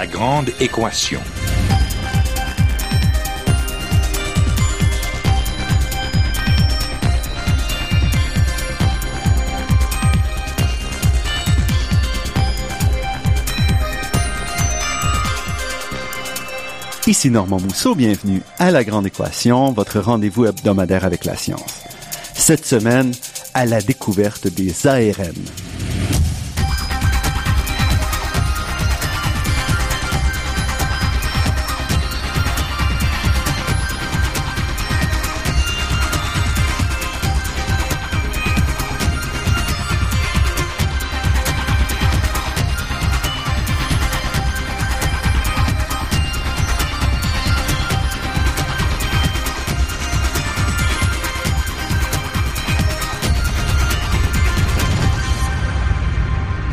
La grande équation. Ici Normand Mousseau, bienvenue à La Grande Équation, votre rendez-vous hebdomadaire avec la science. Cette semaine, à la découverte des ARN.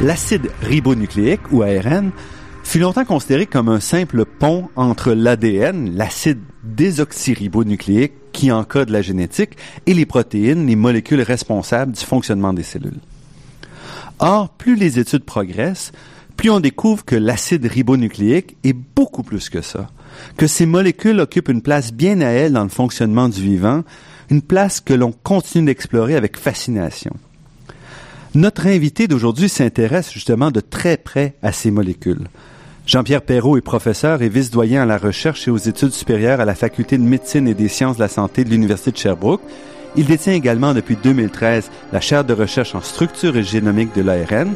L'acide ribonucléique, ou ARN, fut longtemps considéré comme un simple pont entre l'ADN, l'acide désoxyribonucléique qui encode la génétique, et les protéines, les molécules responsables du fonctionnement des cellules. Or, plus les études progressent, plus on découvre que l'acide ribonucléique est beaucoup plus que ça, que ces molécules occupent une place bien à elles dans le fonctionnement du vivant, une place que l'on continue d'explorer avec fascination. Notre invité d'aujourd'hui s'intéresse justement de très près à ces molécules. Jean-Pierre Perrault est professeur et vice-doyen à la recherche et aux études supérieures à la Faculté de médecine et des sciences de la santé de l'Université de Sherbrooke. Il détient également depuis 2013 la chaire de recherche en structure et génomique de l'ARN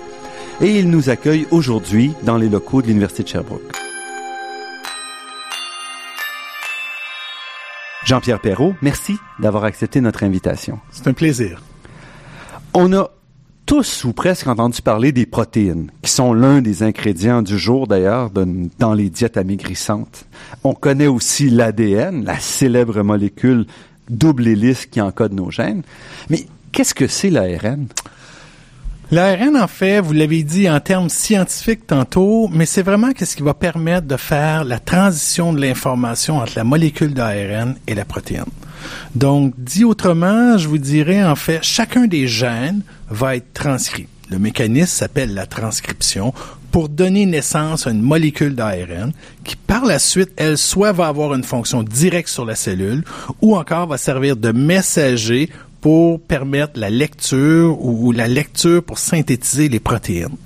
et il nous accueille aujourd'hui dans les locaux de l'Université de Sherbrooke. Jean-Pierre Perrault, merci d'avoir accepté notre invitation. C'est un plaisir. On a tous ou presque entendu parler des protéines, qui sont l'un des ingrédients du jour d'ailleurs dans les diètes amaigrissantes. On connaît aussi l'ADN, la célèbre molécule double hélice qui encode nos gènes. Mais qu'est-ce que c'est l'ARN? L'ARN, en fait, vous l'avez dit en termes scientifiques tantôt, mais c'est vraiment qu'est-ce qui va permettre de faire la transition de l'information entre la molécule d'ARN et la protéine. Donc, dit autrement, je vous dirais, en fait, chacun des gènes va être transcrit. Le mécanisme s'appelle la transcription pour donner naissance à une molécule d'ARN qui, par la suite, elle, soit va avoir une fonction directe sur la cellule ou encore va servir de messager pour permettre la lecture ou la lecture pour synthétiser les protéines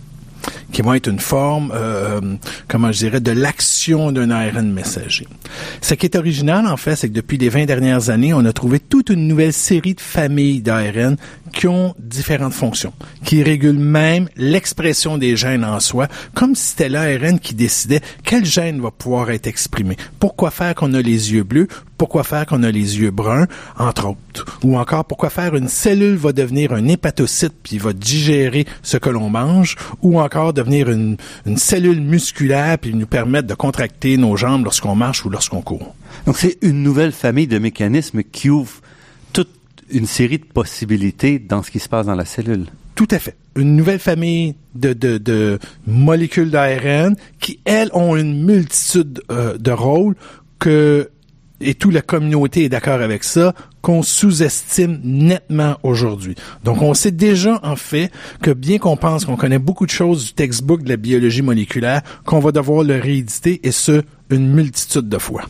qui vont être une forme, euh, comment je dirais, de l'action d'un ARN messager. Ce qui est original, en fait, c'est que depuis les 20 dernières années, on a trouvé toute une nouvelle série de familles d'ARN qui ont différentes fonctions, qui régulent même l'expression des gènes en soi, comme si c'était l'ARN qui décidait quel gène va pouvoir être exprimé. Pourquoi faire qu'on a les yeux bleus? Pourquoi faire qu'on a les yeux bruns, entre autres? Ou encore, pourquoi faire une cellule va devenir un hépatocyte puis va digérer ce que l'on mange? Ou encore devenir une, une cellule musculaire puis nous permettre de contracter nos jambes lorsqu'on marche ou lorsqu'on court? Donc, c'est une nouvelle famille de mécanismes qui ouvre une série de possibilités dans ce qui se passe dans la cellule. Tout à fait. Une nouvelle famille de, de, de molécules d'ARN qui, elles, ont une multitude euh, de rôles que et toute la communauté est d'accord avec ça, qu'on sous-estime nettement aujourd'hui. Donc, on sait déjà, en fait, que bien qu'on pense qu'on connaît beaucoup de choses du textbook de la biologie moléculaire, qu'on va devoir le rééditer, et ce, une multitude de fois.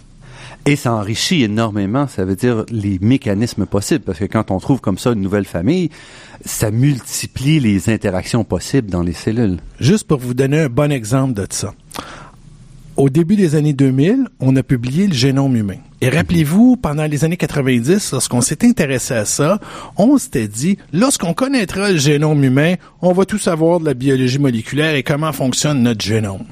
Et ça enrichit énormément, ça veut dire les mécanismes possibles, parce que quand on trouve comme ça une nouvelle famille, ça multiplie les interactions possibles dans les cellules. Juste pour vous donner un bon exemple de ça. Au début des années 2000, on a publié le génome humain. Et rappelez-vous, pendant les années 90, lorsqu'on s'est intéressé à ça, on s'était dit, lorsqu'on connaîtra le génome humain, on va tout savoir de la biologie moléculaire et comment fonctionne notre génome.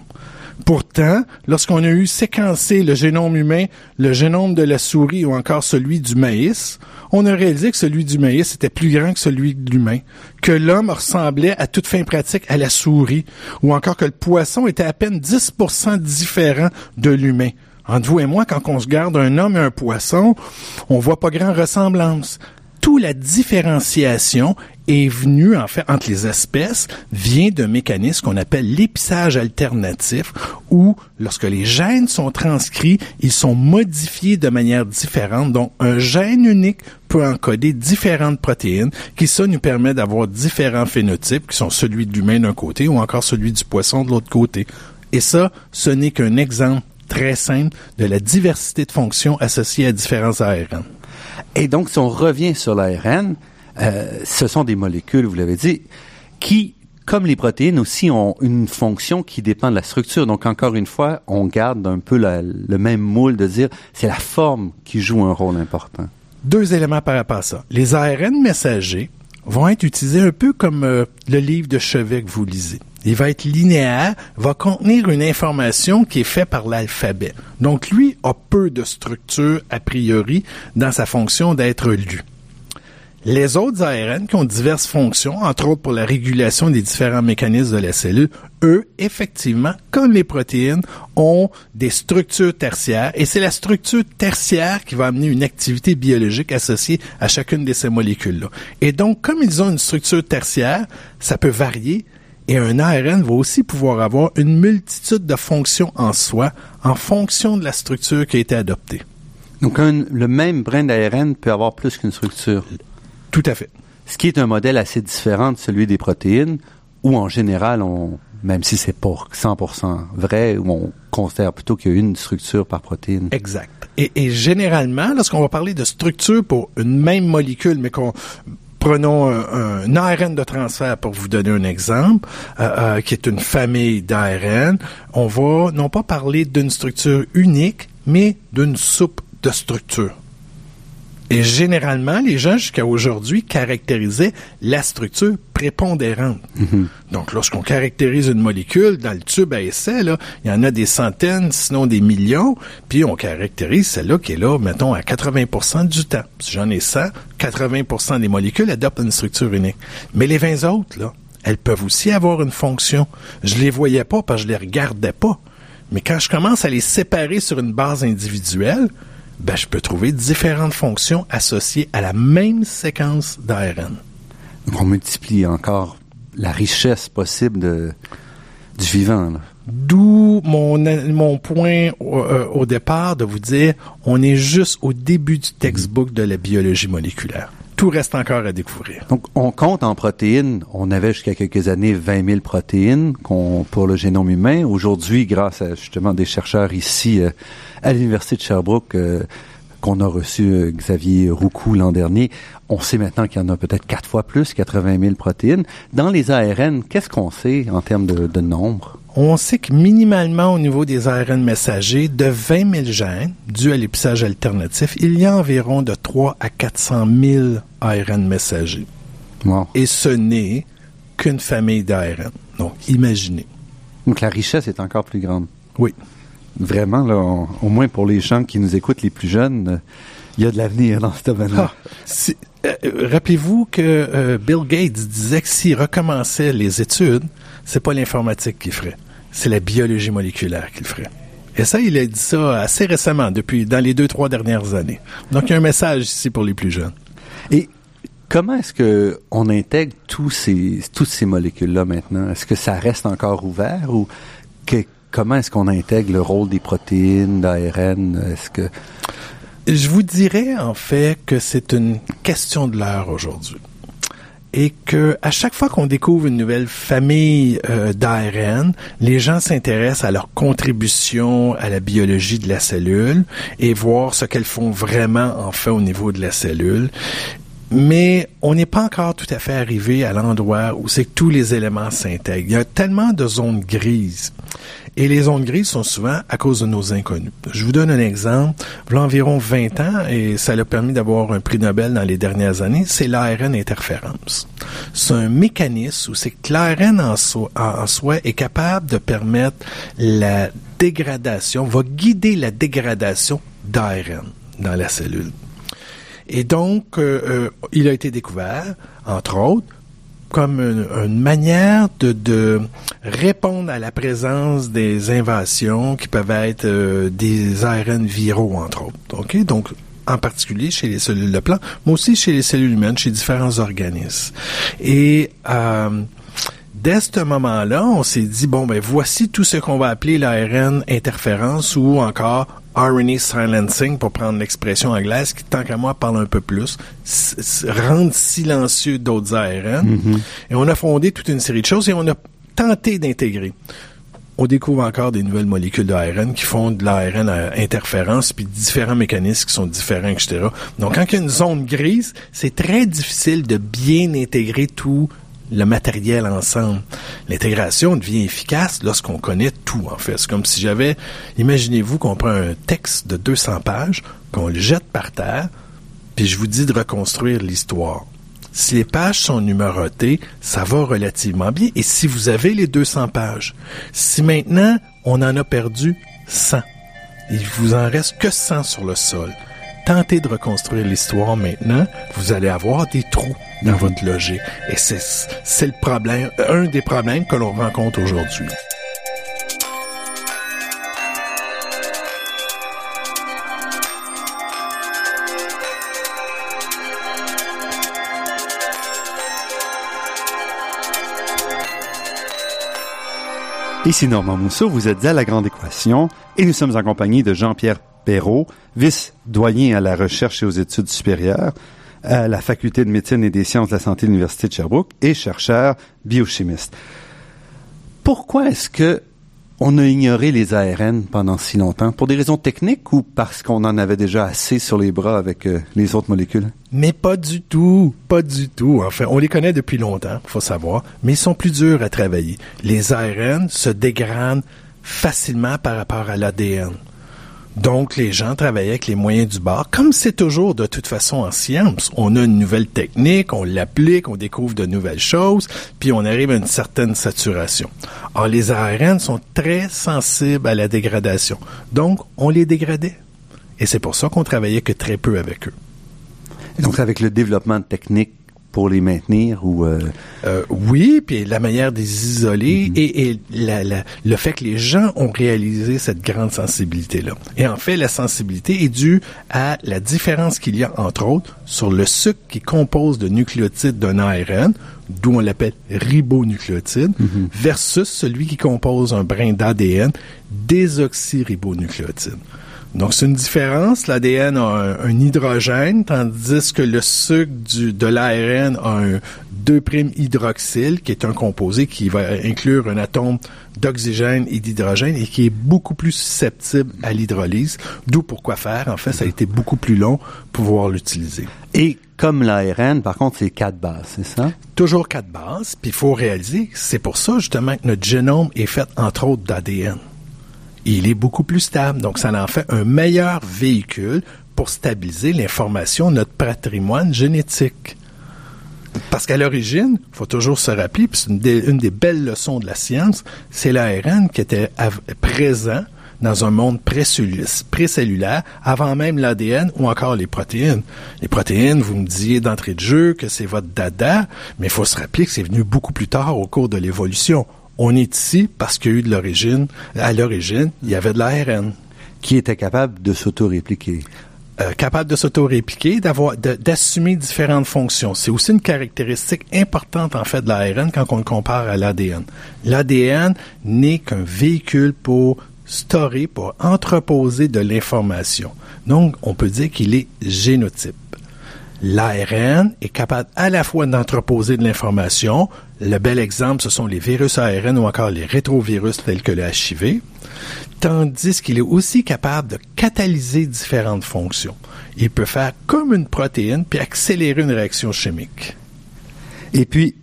Pourtant, lorsqu'on a eu séquencé le génome humain, le génome de la souris ou encore celui du maïs, on a réalisé que celui du maïs était plus grand que celui de l'humain, que l'homme ressemblait à toute fin pratique à la souris, ou encore que le poisson était à peine 10% différent de l'humain. Entre vous et moi, quand on se garde un homme et un poisson, on voit pas grand ressemblance toute la différenciation est venue, en fait, entre les espèces, vient d'un mécanisme qu'on appelle l'épissage alternatif, où, lorsque les gènes sont transcrits, ils sont modifiés de manière différente. Donc, un gène unique peut encoder différentes protéines, qui ça nous permet d'avoir différents phénotypes, qui sont celui de l'humain d'un côté ou encore celui du poisson de l'autre côté. Et ça, ce n'est qu'un exemple très simple de la diversité de fonctions associées à différents ARN. Et donc, si on revient sur l'ARN, euh, ce sont des molécules, vous l'avez dit, qui, comme les protéines aussi, ont une fonction qui dépend de la structure. Donc, encore une fois, on garde un peu le même moule de dire c'est la forme qui joue un rôle important. Deux éléments par rapport à ça. Les ARN messagers vont être utilisés un peu comme euh, le livre de chevet que vous lisez. Il va être linéaire, va contenir une information qui est faite par l'alphabet. Donc lui a peu de structure a priori dans sa fonction d'être lu. Les autres ARN qui ont diverses fonctions, entre autres pour la régulation des différents mécanismes de la cellule, eux, effectivement, comme les protéines, ont des structures tertiaires et c'est la structure tertiaire qui va amener une activité biologique associée à chacune de ces molécules-là. Et donc, comme ils ont une structure tertiaire, ça peut varier et un ARN va aussi pouvoir avoir une multitude de fonctions en soi en fonction de la structure qui a été adoptée. Donc, le même brin d'ARN peut avoir plus qu'une structure. Tout à fait. Ce qui est un modèle assez différent de celui des protéines, où en général, on, même si c'est pas 100% vrai, où on considère plutôt qu'il y a une structure par protéine. Exact. Et, généralement, lorsqu'on va parler de structure pour une même molécule, mais qu'on prenons un, ARN de transfert pour vous donner un exemple, euh, euh, qui est une famille d'ARN, on va non pas parler d'une structure unique, mais d'une soupe de structure. Et généralement, les gens jusqu'à aujourd'hui caractérisaient la structure prépondérante. Mhm. Donc, lorsqu'on caractérise une molécule dans le tube à essai, il y en a des centaines, sinon des millions, puis on caractérise celle-là qui est là, mettons, à 80% du temps. Si j'en ai 100, 80% des molécules adoptent une structure unique. Mais les 20 autres, là, elles peuvent aussi avoir une fonction. Je les voyais pas parce que je les regardais pas. Mais quand je commence à les séparer sur une base individuelle, ben, je peux trouver différentes fonctions associées à la même séquence d'ARN. On multiplie encore la richesse possible de, du vivant. D'où mon, mon point euh, au, départ de vous dire, on est juste au début du textbook de la biologie moléculaire. Tout reste encore à découvrir. Donc, on compte en protéines. On avait jusqu'à quelques années 20 000 protéines pour le génome humain. Aujourd'hui, grâce à justement des chercheurs ici euh, à l'Université de Sherbrooke euh, qu'on a reçu euh, Xavier Roucou l'an dernier, on sait maintenant qu'il y en a peut-être quatre fois plus, 80 000 protéines. Dans les ARN, qu'est-ce qu'on sait en termes de, nombre? On sait que minimalement au niveau des ARN messagers, de 20 000 gènes dus à l'épissage alternatif, il y a environ de 3 à 400 000 ARN messagers. Et ce n'est qu'une famille d'ARN. Donc, imaginez. Donc, la richesse est encore plus grande. Oui vraiment, là, au moins pour les gens qui nous écoutent, les plus jeunes, euh, il y a de l'avenir dans ce domaine-là. Ah, euh, rappelez-vous que euh, Bill Gates disait que s'il recommençait les études, c'est pas l'informatique qu'il ferait, c'est la biologie moléculaire qu'il ferait. Et ça, il a dit ça assez récemment, depuis dans les deux trois dernières années. Donc, il y a un message ici pour les plus jeunes. Et comment est-ce que on intègre tous ces toutes ces molécules-là maintenant? Est-ce que ça reste encore ouvert ou que, comment est-ce qu'on intègre le rôle des protéines, d'ARN? Est-ce que... Je vous dirais, en fait, que c'est une question de l'heure aujourd'hui. Et que à chaque fois qu'on découvre une nouvelle famille euh, d'ARN, les gens s'intéressent à leur contribution à la biologie de la cellule et voir ce qu'elles font vraiment en fait au niveau de la cellule mais on n'est pas encore tout à fait arrivé à l'endroit où c'est que tous les éléments s'intègrent. Il y a tellement de zones grises. Et les zones grises sont souvent à cause de nos inconnus. Je vous donne un exemple. Il y a environ 20 ans, et ça l'a permis d'avoir un prix Nobel dans les dernières années, c'est l'ARN interférence. C'est un mécanisme où c'est que l'ARN en soi, en est capable de permettre la dégradation, va guider la dégradation d'ARN dans la cellule. Et donc, euh, euh, il a été découvert, entre autres, comme une, manière de, répondre à la présence des invasions qui peuvent être euh, des ARN viraux, entre autres. OK? Donc, en particulier chez les cellules de plant, mais aussi chez les cellules humaines, chez différents organismes. Et dès ce moment-là, on s'est dit, bon, ben voici tout ce qu'on va appeler l'ARN interférence ou encore RNA silencing, pour prendre l'expression anglaise, qui, tant qu'à moi, parle un peu plus, rendre silencieux d'autres ARN. Mm-hmm. Et on a fondé toute une série de choses et on a tenté d'intégrer on découvre encore des nouvelles molécules d'ARN qui font de l'ARN à interférence, puis différents mécanismes qui sont différents, etc. Donc, quand il y a une zone grise, c'est très difficile de bien intégrer tout le matériel ensemble. L'intégration devient efficace lorsqu'on connaît tout, en fait. C'est comme si j'avais, imaginez-vous qu'on prend un texte de 200 pages, qu'on le jette par terre, puis je vous dis de reconstruire l'histoire. Si les pages sont numérotées, ça va relativement bien. Et si vous avez les 200 pages, si maintenant on en a perdu 100, il vous en reste que 100 sur le sol, tentez de reconstruire l'histoire maintenant, vous allez avoir des trous dans votre logique. Et c'est le problème, un des problèmes que l'on rencontre aujourd'hui. Ici Normand Mousseau, vous êtes à La Grande Équation et nous sommes en compagnie de Jean-Pierre Perrault, vice-doyen à la recherche et aux études supérieures à la Faculté de médecine et des sciences de la santé de l'Université de Sherbrooke et chercheur biochimiste. Pourquoi est-ce que on a ignoré les ARN pendant si longtemps? Pour des raisons techniques ou parce qu'on en avait déjà assez sur les bras avec euh, les autres molécules? Mais pas du tout, pas du tout. Enfin, on les connaît depuis longtemps, faut savoir, mais ils sont plus durs à travailler. Les ARN se dégradent facilement par rapport à l'ADN. Donc, les gens travaillaient avec les moyens du bord, comme c'est toujours de toute façon en science. On a une nouvelle technique, on l'applique, on découvre de nouvelles choses, puis on arrive à une certaine saturation. Or, les ARN sont très sensibles à la dégradation. Donc, on les dégradait. Et c'est pour ça qu'on travaillait que très peu avec eux. donc, avec le développement de techniques pour les maintenir ou euh... Euh, oui puis la manière de les isoler mm-hmm. et, et la, la, le fait que les gens ont réalisé cette grande sensibilité là et en fait la sensibilité est due à la différence qu'il y a entre autres sur le sucre qui compose de nucléotides d'un ARN d'où on l'appelle ribonucléotide mm-hmm. versus celui qui compose un brin d'ADN désoxyribonucléotide donc, c'est une différence. L'ADN a un, hydrogène, tandis que le sucre du, de l'ARN a un 2'-hydroxyle, qui est un composé qui va inclure un atome d'oxygène et d'hydrogène et qui est beaucoup plus susceptible à l'hydrolyse. D'où pourquoi faire. En fait, ça a été beaucoup plus long pour pouvoir l'utiliser. Et comme l'ARN, par contre, c'est quatre bases, c'est ça? Toujours quatre bases. Puis il faut réaliser, c'est pour ça justement que notre génome est fait entre autres d'ADN il est beaucoup plus stable. Donc, ça en fait un meilleur véhicule pour stabiliser l'information notre patrimoine génétique. Parce qu'à l'origine, il faut toujours se rappeler, puis c'est une, des belles leçons de la science, c'est l'ARN qui était présent dans un monde précellulaire avant même l'ADN ou encore les protéines. Les protéines, vous me disiez d'entrée de jeu que c'est votre dada, mais il faut se rappeler que c'est venu beaucoup plus tard au cours de l'évolution. On est ici parce qu'il y a eu de l'origine, à l'origine, il y avait de l'ARN. Qui était capable de s'auto-répliquer? Euh, capable de s'auto-répliquer, d'avoir, d'assumer différentes fonctions. C'est aussi une caractéristique importante, en fait, de l'ARN quand on le compare à l'ADN. L'ADN n'est qu'un véhicule pour storer, pour entreposer de l'information. Donc, on peut dire qu'il est génotype. L'ARN est capable à la fois d'entreposer de l'information. Le bel exemple, ce sont les virus ARN ou encore les rétrovirus tels que le HIV, tandis qu'il est aussi capable de catalyser différentes fonctions. Il peut faire comme une protéine puis accélérer une réaction chimique. Et puis,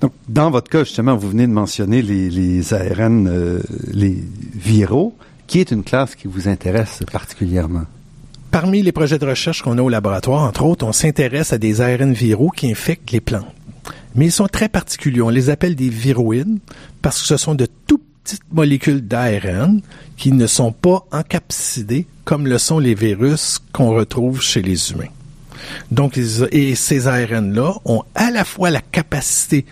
donc, dans votre cas, justement, vous venez de mentionner les, ARN, euh, les viraux, qui est une classe qui vous intéresse particulièrement? Parmi les projets de recherche qu'on a au laboratoire, entre autres, on s'intéresse à des ARN viraux qui infectent les plantes. Mais ils sont très particuliers. On les appelle des viroïdes parce que ce sont de tout petites molécules d'ARN qui ne sont pas encapsidées comme le sont les virus qu'on retrouve chez les humains. Donc, et ces ARN-là ont à la fois la capacité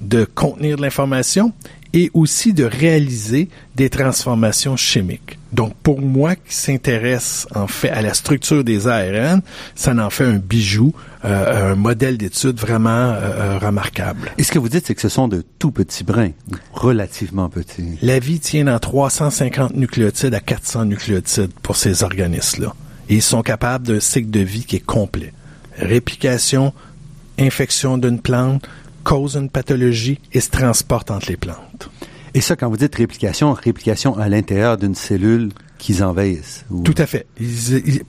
de contenir de l'information et aussi de réaliser des transformations chimiques. Donc, pour moi qui s'intéresse en fait à la structure des ARN, ça en fait un bijou, euh, un modèle d'étude vraiment euh, euh, remarquable. Et ce que vous dites, c'est que ce sont de tout petits brins, relativement petits. La vie tient dans 350 nucléotides à 400 nucléotides pour ces organismes-là. Et ils sont capables d'un cycle de vie qui est complet. Réplication, infection d'une plante, cause une pathologie et se transporte entre les plantes. Et ça, quand vous dites réplication, réplication à l'intérieur d'une cellule qu'ils envahissent. Tout à fait.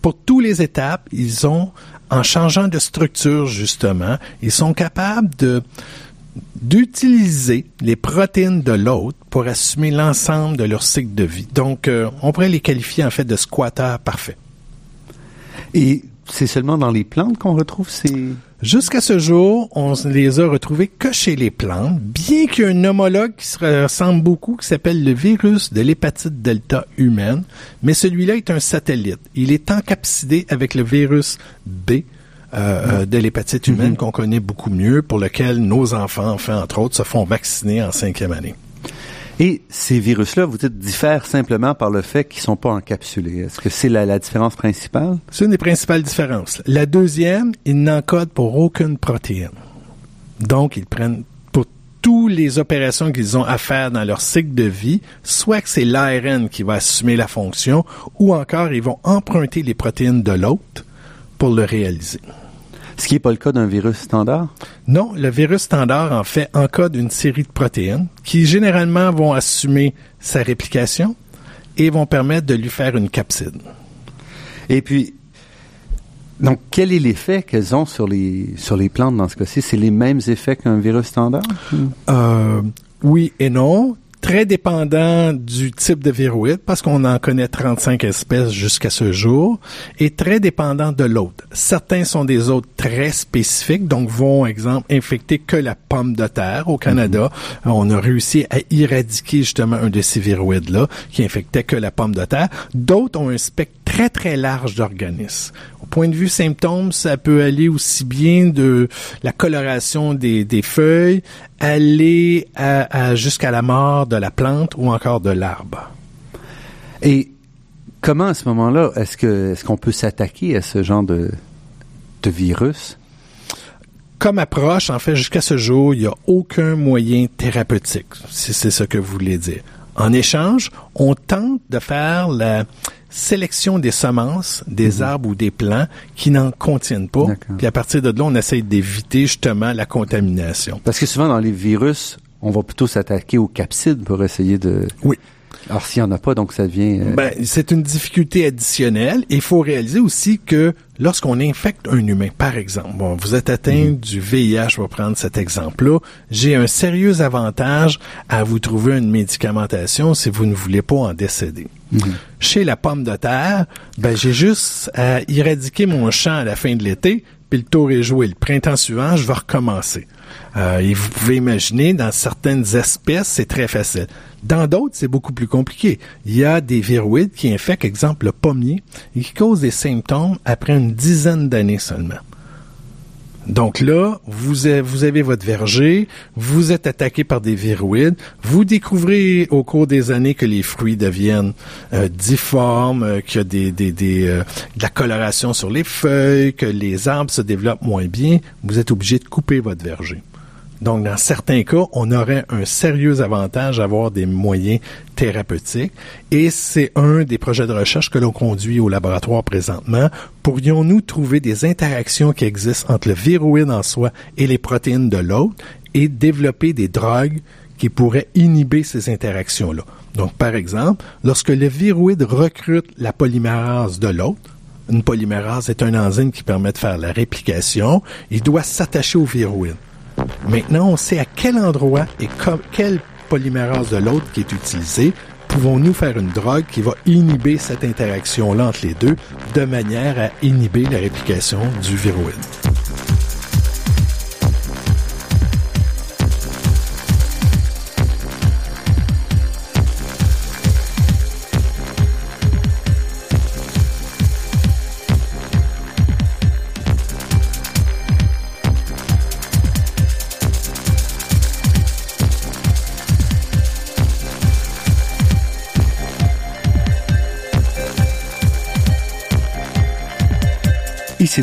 pour toutes les étapes, ils ont, en changeant de structure justement, ils sont capables de d'utiliser les protéines de l'autre pour assumer l'ensemble de leur cycle de vie. Donc, euh, on pourrait les qualifier en fait de squatteurs parfaits. Et c'est seulement dans les plantes qu'on retrouve ces... Jusqu'à ce jour, on les a retrouvés que chez les plantes, bien qu'il y ait un homologue qui se ressemble beaucoup, qui s'appelle le virus de l'hépatite delta humaine, mais celui-là est un satellite. Il est encapsidé avec le virus B, euh, euh, de l'hépatite humaine mm-hmm. qu'on connaît beaucoup mieux, pour lequel nos enfants, enfin entre autres, se font vacciner en cinquième année. Et ces virus-là, vous dites, diffèrent simplement par le fait qu'ils sont pas encapsulés. Est-ce que c'est la, différence principale? C'est une des principales différences. La deuxième, ils n'encodent pour aucune protéine. Donc, ils prennent pour toutes les opérations qu'ils ont à faire dans leur cycle de vie, soit que c'est l'ARN qui va assumer la fonction, ou encore ils vont emprunter les protéines de l'autre pour le réaliser. Ce qui n'est pas le cas d'un virus standard? Non, le virus standard, en fait, encode une série de protéines qui généralement vont assumer sa réplication et vont permettre de lui faire une capside. Et puis, donc, quel est l'effet qu'elles ont sur les, sur les plantes dans ce cas-ci? C'est les mêmes effets qu'un virus standard? Euh, oui et non très dépendant du type de viroïde, parce qu'on en connaît 35 espèces jusqu'à ce jour, et très dépendant de l'autre. Certains sont des hôtes très spécifiques, donc vont, exemple, infecter que la pomme de terre. Au Canada, mhm. on a réussi à éradiquer justement un de ces viroïdes-là, qui infectait que la pomme de terre. D'autres ont un spectre très, très large d'organismes. Point de vue symptômes, ça peut aller aussi bien de la coloration des, des feuilles, aller à, jusqu'à la mort de la plante ou encore de l'arbre. Et comment à ce moment-là est-ce que est-ce qu'on peut s'attaquer à ce genre de, de virus? Comme approche, en fait, jusqu'à ce jour, il n'y a aucun moyen thérapeutique, si c'est ce que vous voulez dire. En échange, on tente de faire la, sélection des semences, des mhm. arbres ou des plants qui n'en contiennent pas. Puis à partir de là, on essaye d'éviter justement la contamination. Parce que souvent dans les virus, on va plutôt s'attaquer aux capsides pour essayer de... Oui. Alors s'il n'y en a pas, donc ça devient... Euh, ben, c'est une difficulté additionnelle. Il faut réaliser aussi que lorsqu'on infecte un humain, par exemple, bon, vous êtes atteint mhm. du VIH, je vais prendre cet exemple-là, j'ai un sérieux avantage à vous trouver une médicamentation si vous ne voulez pas en décéder. Mhm. Chez la pomme de terre, ben, j'ai juste à éradiquer mon champ à la fin de l'été, puis le tour est joué. Le printemps suivant, je vais recommencer. Euh, et vous pouvez imaginer, dans certaines espèces, c'est très facile. Dans d'autres, c'est beaucoup plus compliqué. Il y a des viroïdes qui infectent, exemple, le pommier, et qui causent des symptômes après une dizaine d'années seulement. Donc là, vous avez, votre verger, vous êtes attaqué par des viroïdes, vous découvrez au cours des années que les fruits deviennent euh, difformes, euh, qu'il y a euh, de la coloration sur les feuilles, que les arbres se développent moins bien, vous êtes obligé de couper votre verger. Donc, dans certains cas, on aurait un sérieux avantage à avoir des moyens thérapeutiques. Et c'est un des projets de recherche que l'on conduit au laboratoire présentement. Pourrions-nous trouver des interactions qui existent entre le viroïde en soi et les protéines de l'autre et développer des drogues qui pourraient inhiber ces interactions-là? Donc, par exemple, lorsque le viroïde recrute la polymérase de l'autre, une polymérase est un enzyme qui permet de faire la réplication, il doit s'attacher au viroïde. Maintenant, on sait à quel endroit et quelle polymérase de l'autre qui est utilisée. Pouvons-nous faire une drogue qui va inhiber cette interaction-là entre les deux de manière à inhiber la réplication du viroïde?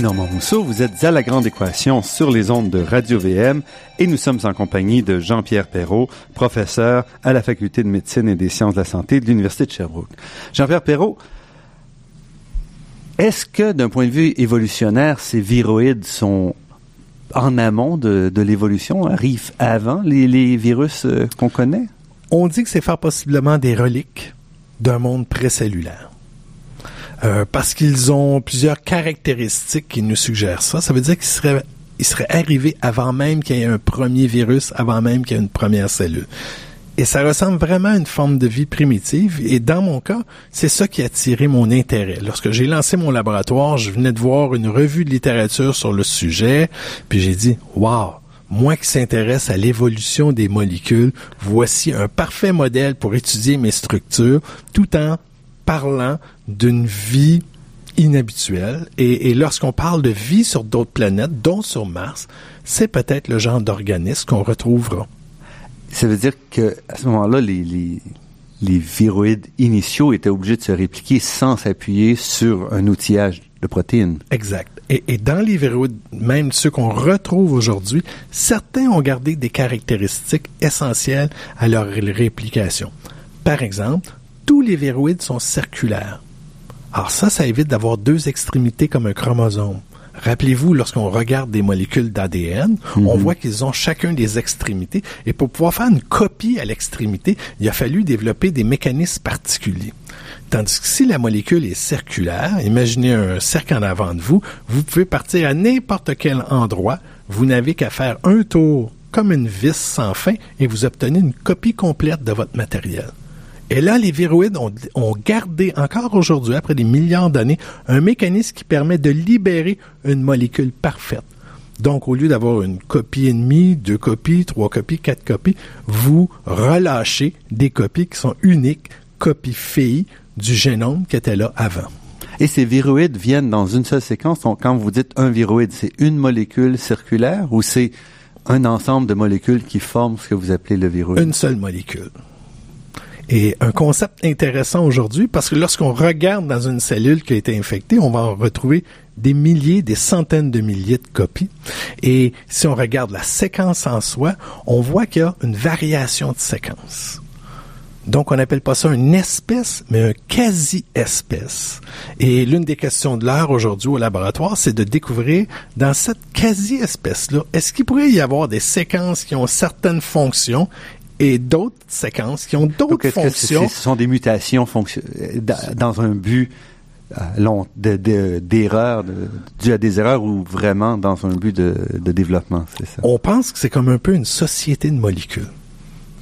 Normand vous êtes à la grande équation sur les ondes de Radio VM et nous sommes en compagnie de Jean-Pierre Perrault, professeur à la Faculté de médecine et des sciences de la santé de l'Université de Sherbrooke. Jean-Pierre Perrault, est-ce que d'un point de vue évolutionnaire, ces viroïdes sont en amont de, l'évolution, arrivent avant les, virus euh, qu'on connaît? On dit que c'est fort possiblement des reliques d'un monde précellulaire. Euh, parce qu'ils ont plusieurs caractéristiques qui nous suggèrent ça. Ça veut dire qu'ils seraient il serait arrivé avant même qu'il y ait un premier virus, avant même qu'il y ait une première cellule. Et ça ressemble vraiment à une forme de vie primitive. Et dans mon cas, c'est ça qui a attiré mon intérêt. Lorsque j'ai lancé mon laboratoire, je venais de voir une revue de littérature sur le sujet, puis j'ai dit, wow, moi qui s'intéresse à l'évolution des molécules, voici un parfait modèle pour étudier mes structures, tout en parlant d'une vie inhabituelle. Et, lorsqu'on parle de vie sur d'autres planètes, dont sur Mars, c'est peut-être le genre d'organisme qu'on retrouvera. Ça veut dire que à ce moment-là, les, les, les viroïdes initiaux étaient obligés de se répliquer sans s'appuyer sur un outillage de protéines. Exact. Et, et dans les viroïdes, même ceux qu'on retrouve aujourd'hui, certains ont gardé des caractéristiques essentielles à leur réplication. Par exemple, tous les viroïdes sont circulaires. Alors ça, ça évite d'avoir deux extrémités comme un chromosome. Rappelez-vous, lorsqu'on regarde des molécules d'ADN, on mhm. voit qu'ils ont chacun des extrémités. Et pour pouvoir faire une copie à l'extrémité, il a fallu développer des mécanismes particuliers. Tandis que si la molécule est circulaire, imaginez un cercle en avant de vous, vous pouvez partir à n'importe quel endroit, vous n'avez qu'à faire un tour comme une vis sans fin et vous obtenez une copie complète de votre matériel. Et là, les viroïdes ont, gardé encore aujourd'hui, après des milliards d'années, un mécanisme qui permet de libérer une molécule parfaite. Donc, au lieu d'avoir une copie et demie, deux copies, trois copies, quatre copies, vous relâchez des copies qui sont uniques, copies filles du génome qui était là avant. Et ces viroïdes viennent dans une seule séquence. Donc, quand vous dites un viroïde, c'est une molécule circulaire ou c'est un ensemble de molécules qui forment ce que vous appelez le viroïde? Une seule molécule. Et un concept intéressant aujourd'hui parce que lorsqu'on regarde dans une cellule qui a été infectée, on va en retrouver des milliers, des centaines de milliers de copies. Et si on regarde la séquence en soi, on voit qu'il y a une variation de séquence. Donc, on n'appelle pas ça une espèce, mais un quasi-espèce. Et l'une des questions de l'heure aujourd'hui au laboratoire, c'est de découvrir dans cette quasi-espèce-là, est-ce qu'il pourrait y avoir des séquences qui ont certaines fonctions et d'autres séquences qui ont d'autres fonctions. ce sont des mutations dans un but euh, d'erreur, dû à des erreurs ou vraiment dans un but de, développement, c'est ça? On pense que c'est comme un peu une société de molécules.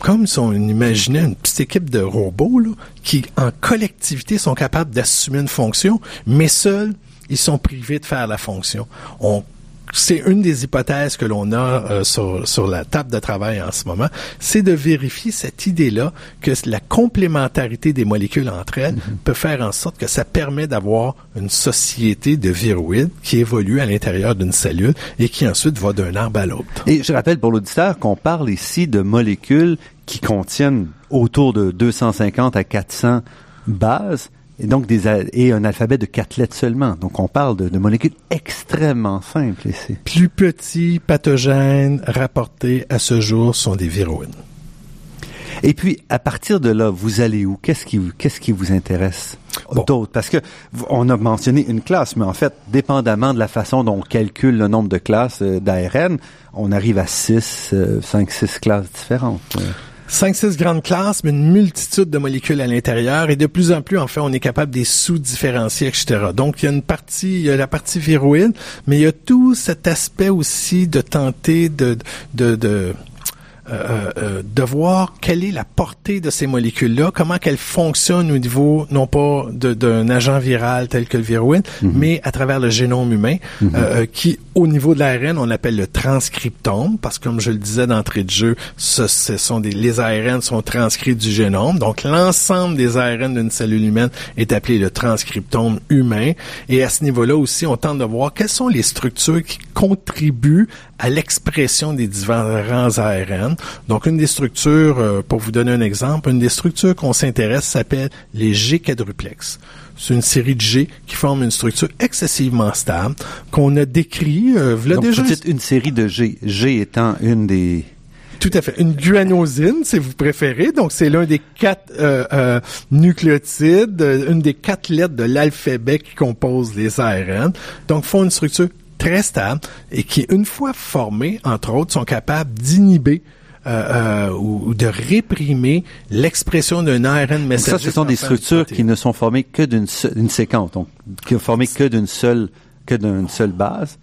Comme si on imaginait une petite équipe de robots qui, en collectivité, sont capables d'assumer une fonction, mais seuls, ils sont privés de faire la fonction. On c'est une des hypothèses que l'on a euh, sur, sur la table de travail en ce moment, c'est de vérifier cette idée-là que la complémentarité des molécules entre elles mhm. peut faire en sorte que ça permet d'avoir une société de viroïdes qui évolue à l'intérieur d'une cellule et qui ensuite va d'un arbre à l'autre. Et je rappelle pour l'auditeur qu'on parle ici de molécules qui contiennent autour de 250 à 400 bases et donc des et un alphabet de quatre lettres seulement. Donc on parle de, molécules extrêmement simples ici. Plus petits pathogènes rapportés à ce jour sont des viroïdes. Et puis, à partir de là, vous allez où? Qu'est-ce qui, qu'est-ce qui vous intéresse? D'autre Parce que on a mentionné une classe, mais en fait, dépendamment de la façon dont on calcule le nombre de classes euh, d'ARN, on arrive à 6, 5, 6 classes différentes. 5-6 grandes classes, mais une multitude de molécules à l'intérieur. Et de plus en plus, en fait, on est capable de les sous-différencier, etc. Donc, il y a une partie, il y a la partie viroïde, mais il y a tout cet aspect aussi de tenter de, de euh, euh, de voir quelle est la portée de ces molécules-là, comment qu'elles fonctionnent au niveau, non pas d'un agent viral tel que le viroïde, mhm. mais à travers le génome humain, euh, qui, au niveau de l'ARN, on appelle le transcriptome, parce que comme je le disais d'entrée de jeu, ce, ce sont des, les ARN sont transcrits du génome. Donc, l'ensemble des ARN d'une cellule humaine est appelé le transcriptome humain. Et à ce niveau-là aussi, on tente de voir quelles sont les structures qui contribuent à l'expression des différents ARN. Donc, une des structures, euh, pour vous donner un exemple, une des structures qu'on s'intéresse s'appelle les G quadruplex. C'est une série de G qui forment une structure excessivement stable qu'on a décrit. Euh, Donc, déjà... une série de G, G étant une des tout à fait. Une guanosine, si vous préférez. Donc, c'est l'un des quatre euh, euh, nucléotides, une des quatre lettres de l'alphabet qui compose les ARN. Donc, font une structure très stable et qui, une fois formés, entre autres, sont capables d'inhiber euh, euh, ou, de réprimer l'expression d'un ARN messager. ça, ce sont des structures qui ne sont formées que d'une séquence, donc qui sont formées que d'une seule que d'une seule base.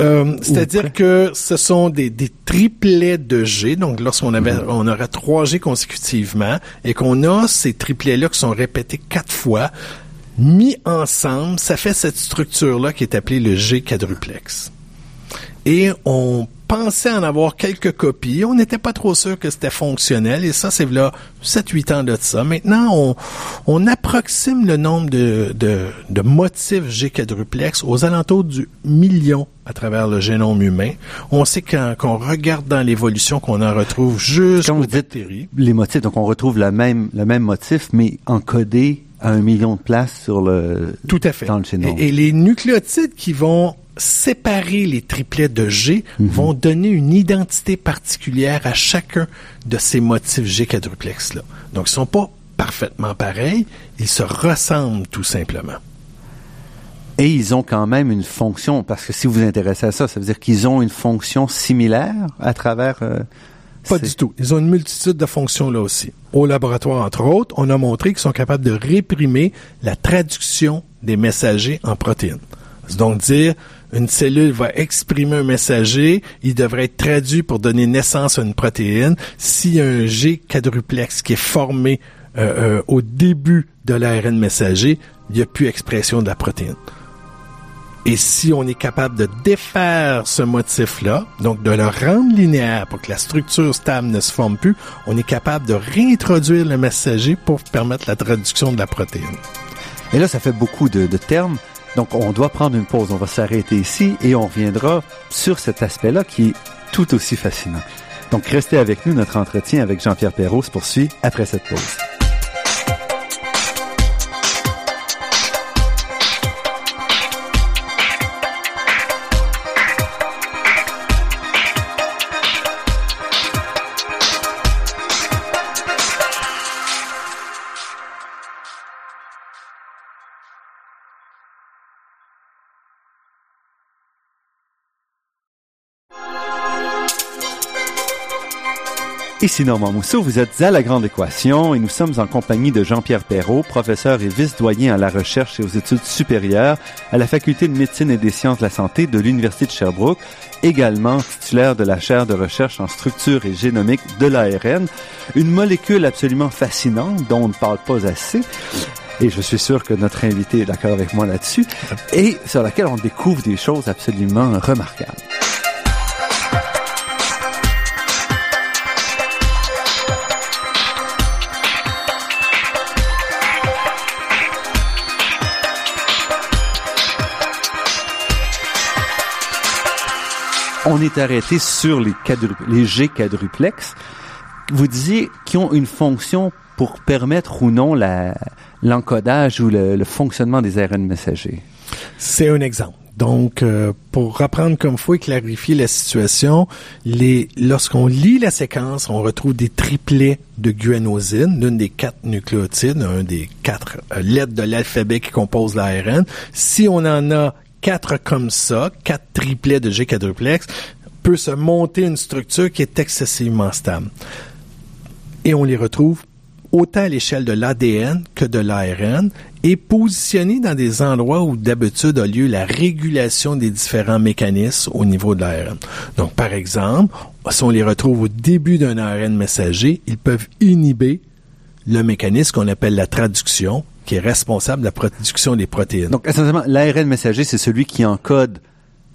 Euh, c'est-à-dire que ce sont des, des, triplets de G. Donc, lorsqu'on avait, mhm. on aurait trois G consécutivement et qu'on a ces triplets-là qui sont répétés quatre fois, mis ensemble, ça fait cette structure-là qui est appelée le G quadruplex. Et on pensait en avoir quelques copies. On n'était pas trop sûr que c'était fonctionnel. Et ça, c'est là 7-8 ans de ça. Maintenant, on, on approxime le nombre de, de, de motifs G quadruplex aux alentours du million à travers le génome humain. On sait qu'on regarde dans l'évolution qu'on en retrouve bactéries. Les motifs, donc on retrouve la même, le même motif, mais encodé à un million de places sur le Tout à fait. dans le génome. et les nucléotides qui vont séparer les triplets de G mhm. vont donner une identité particulière à chacun de ces motifs G quadruplex-là. Donc, ils sont pas parfaitement pareils, ils se ressemblent tout simplement. Et ils ont quand même une fonction, parce que si vous vous intéressez à ça, ça veut dire qu'ils ont une fonction similaire à travers... Euh, pas du tout. Ils ont une multitude de fonctions là aussi. Au laboratoire, entre autres, on a montré qu'ils sont capables de réprimer la traduction des messagers en protéines. Donc dire, une cellule va exprimer un messager, il devrait être traduit pour donner naissance à une protéine. S'il y a un G quadruplex qui est formé euh, euh, au début de l'ARN messager, il n'y a plus expression de la protéine. Et si on est capable de défaire ce motif-là, donc de le rendre linéaire pour que la structure stable ne se forme plus, on est capable de réintroduire le messager pour permettre la traduction de la protéine. Et là, ça fait beaucoup de termes. Donc, on doit prendre une pause. On va s'arrêter ici et on reviendra sur cet aspect-là qui est tout aussi fascinant. Donc, restez avec nous. Notre entretien avec Jean-Pierre Perrault se poursuit après cette pause. Ici Normand Mousseau, vous êtes à La Grande Équation et nous sommes en compagnie de Jean-Pierre Perrault, professeur et vice-doyen à la recherche et aux études supérieures à la Faculté de médecine et des sciences de la santé de l'Université de Sherbrooke, également titulaire de la chaire de recherche en structure et génomique de l'ARN, une molécule absolument fascinante dont on ne parle pas assez. Et je suis sûr que notre invité est d'accord avec moi là-dessus, et sur laquelle on découvre des choses absolument remarquables. On est arrêté sur les, les G quadruplex. Vous disiez qu'ils ont une fonction pour permettre ou non l'encodage ou le, fonctionnement des ARN messagers. C'est un exemple. Donc, euh, pour reprendre comme faut et clarifier la situation, lorsqu'on lit la séquence, on retrouve des triplets de guanosine, l'une des quatre nucléotides, un des quatre euh, lettres de l'alphabet qui composent l'ARN. Si on en a quatre comme ça, quatre triplets de G quadruplex, peut se monter une structure qui est excessivement stable. Et on les retrouve autant à l'échelle de l'ADN que de l'ARN et positionnés dans des endroits où d'habitude a lieu la régulation des différents mécanismes au niveau de l'ARN. Donc, par exemple, si on les retrouve au début d'un ARN messager, ils peuvent inhiber le mécanisme qu'on appelle la traduction qui est responsable de la production des protéines. Donc, essentiellement, l'ARN messager, c'est celui qui encode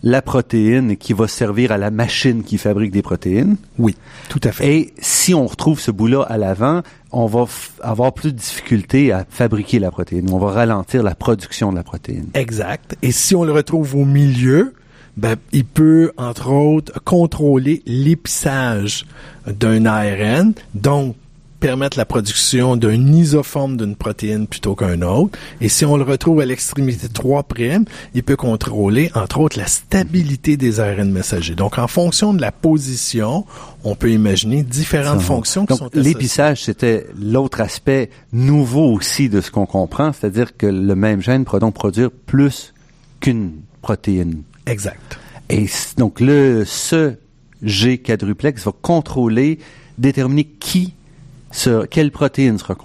la protéine et qui va servir à la machine qui fabrique des protéines. Oui, tout à fait. Et si on retrouve ce bout-là à l'avant, on va avoir plus de difficultés à fabriquer la protéine. On va ralentir la production de la protéine. Exact. Et si on le retrouve au milieu, ben, il peut, entre autres, contrôler l'épissage d'un ARN, donc permettre la production d'un isoforme d'une protéine plutôt qu'un autre. Et si on le retrouve à l'extrémité 3', il peut contrôler, entre autres, la stabilité des ARN messagers. Donc, en fonction de la position, on peut imaginer différentes fonctions qui Donc, l'épissage, c'était l'autre aspect nouveau aussi de ce qu'on comprend, c'est-à-dire que le même gène peut donc produire plus qu'une protéine. Exact. Et donc, le, ce G quadruplex va contrôler, déterminer qui ce, quelle protéine sera.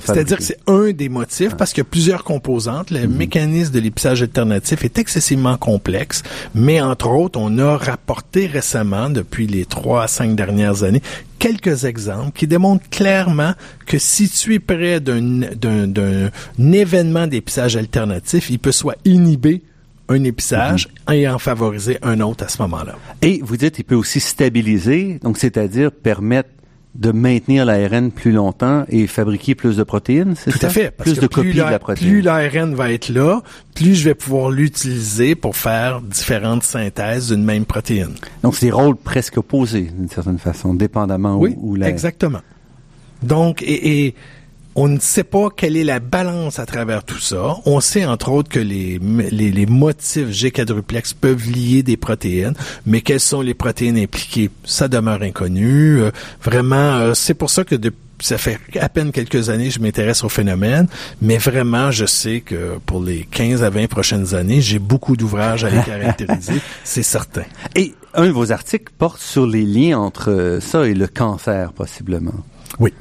C'est-à-dire que c'est un des motifs parce qu'il y a plusieurs composantes. Le mm-hmm. mécanisme de l'épissage alternatif est excessivement complexe, mais entre autres, on a rapporté récemment, depuis les trois à cinq dernières années, quelques exemples qui démontrent clairement que si tu es près d'un événement d'épissage alternatif, il peut soit inhiber un épissage mm-hmm. et en favoriser un autre à ce moment-là. Et vous dites, il peut aussi stabiliser, donc c'est-à-dire permettre de maintenir l'ARN plus longtemps et fabriquer plus de protéines, c'est ça? Tout à fait. plus de copies de la protéine. Plus l'ARN va être là, plus je vais pouvoir l'utiliser pour faire différentes synthèses d'une même protéine. Donc, c'est des rôles presque opposés, d'une certaine façon, dépendamment oui, où, où exactement. Donc, et, et on ne sait pas quelle est la balance à travers tout ça. On sait entre autres que les, les, les, motifs G quadruplex peuvent lier des protéines, mais quelles sont les protéines impliquées, ça demeure inconnu. Euh, vraiment, euh, c'est pour ça que ça fait à peine quelques années que je m'intéresse au phénomène, mais vraiment, je sais que pour les 15 à 20 prochaines années, j'ai beaucoup d'ouvrages à les caractériser, c'est certain. Et un de vos articles porte sur les liens entre ça et le cancer, possiblement. Oui.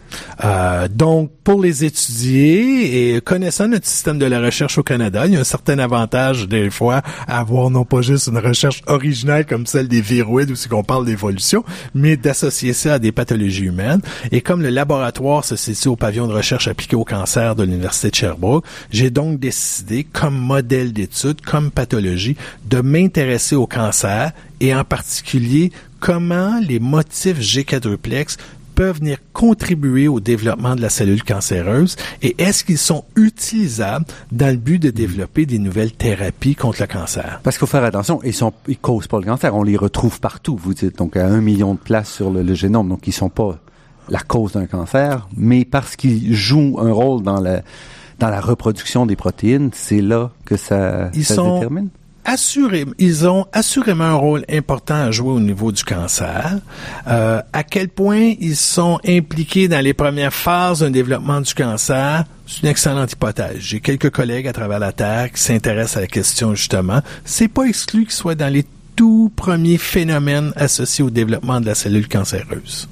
Euh, donc, pour les étudier et connaissant notre système de la recherche au Canada, il y a un certain avantage des fois à avoir non pas juste une recherche originale comme celle des viroïdes ou si qu'on parle d'évolution, mais d'associer ça à des pathologies humaines. Et comme le laboratoire se situe au pavillon de recherche appliqué au cancer de l'Université de Sherbrooke, j'ai donc décidé, comme modèle d'étude, comme pathologie, de m'intéresser au cancer et en particulier comment les motifs G quadruplex peuvent venir contribuer au développement de la cellule cancéreuse et est-ce qu'ils sont utilisables dans le but de développer des nouvelles thérapies contre le cancer? Parce qu'il faut faire attention, ils sont, ils causent pas le cancer, on les retrouve partout, vous dites, donc à un million de places sur le, génome, donc ils sont pas la cause d'un cancer, mais parce qu'ils jouent un rôle dans la, dans la reproduction des protéines, c'est là que ça, ils ça sont, détermine? Ils ont assurément un rôle important à jouer au niveau du cancer. Euh, à quel point ils sont impliqués dans les premières phases d'un développement du cancer, c'est une excellente hypothèse. J'ai quelques collègues à travers la Terre qui s'intéressent à la question justement. C'est pas exclu qu'ils soient dans les tout premiers phénomènes associés au développement de la cellule cancéreuse.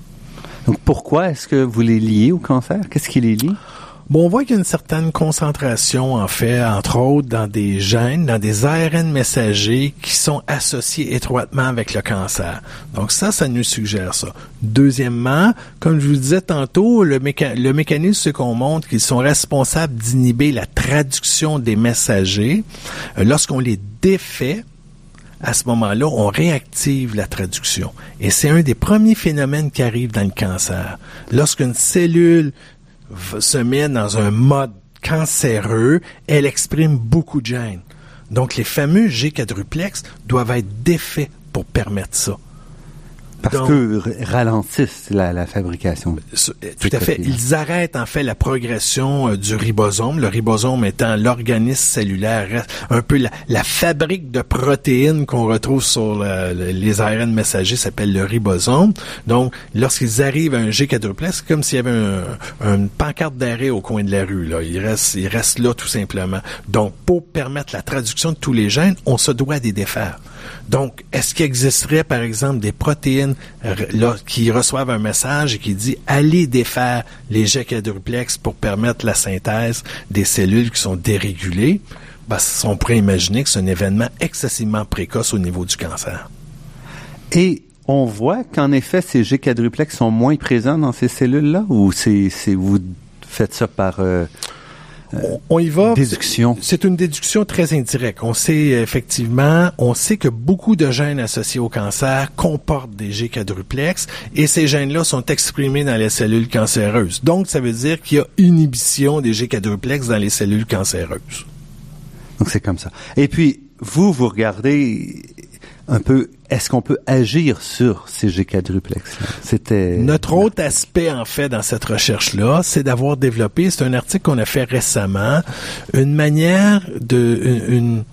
Donc pourquoi est-ce que vous les liez au cancer? Qu'est-ce qui les lie? Bon, on voit qu'il y a une certaine concentration, en fait, entre autres, dans des gènes, dans des ARN messagers qui sont associés étroitement avec le cancer. Donc ça, ça nous suggère ça. Deuxièmement, comme je vous disais tantôt, le, mécanisme, c'est qu'on montre qu'ils sont responsables d'inhiber la traduction des messagers. Euh, lorsqu'on les défait, à ce moment-là, on réactive la traduction. Et c'est un des premiers phénomènes qui arrive dans le cancer. Lorsqu'une cellule se met dans un mode cancéreux, elle exprime beaucoup de gènes. Donc, les fameux G quadruplex doivent être défaits pour permettre ça. Parce que ralentissent la, fabrication. Tout à fait. Ils arrêtent en fait la progression euh, du ribosome. Le ribosome étant l'organisme cellulaire, un peu la, fabrique de protéines qu'on retrouve sur les ARN messagers s'appelle le ribosome. Donc, lorsqu'ils arrivent à un G quadruplex, c'est comme s'il y avait un, une pancarte d'arrêt au coin de la rue. Là. Ils restent, ils restent là tout simplement. Donc, pour permettre la traduction de tous les gènes, on se doit des défaire. Donc, est-ce qu'il existerait, par exemple, des protéines là, qui reçoivent un message et qui dit allez défaire les jets quadruplex pour permettre la synthèse des cellules qui sont dérégulées? Ben, on pourrait imaginer que c'est un événement excessivement précoce au niveau du cancer. Et on voit qu'en effet, ces G quadruplex sont moins présents dans ces cellules-là ou c'est, vous faites ça par... Euh, on y va. Déduction. C'est une déduction très indirecte. On sait effectivement, on sait que beaucoup de gènes associés au cancer comportent des G quadruplex et ces gènes-là sont exprimés dans les cellules cancéreuses. Donc, ça veut dire qu'il y a inhibition des G quadruplex dans les cellules cancéreuses. Donc, c'est comme ça. Et puis, vous, vous regardez un peu est-ce qu'on peut agir sur ces G quadruplex C'était notre autre aspect en fait dans cette recherche là, c'est d'avoir développé, c'est un article qu'on a fait récemment, une manière de une,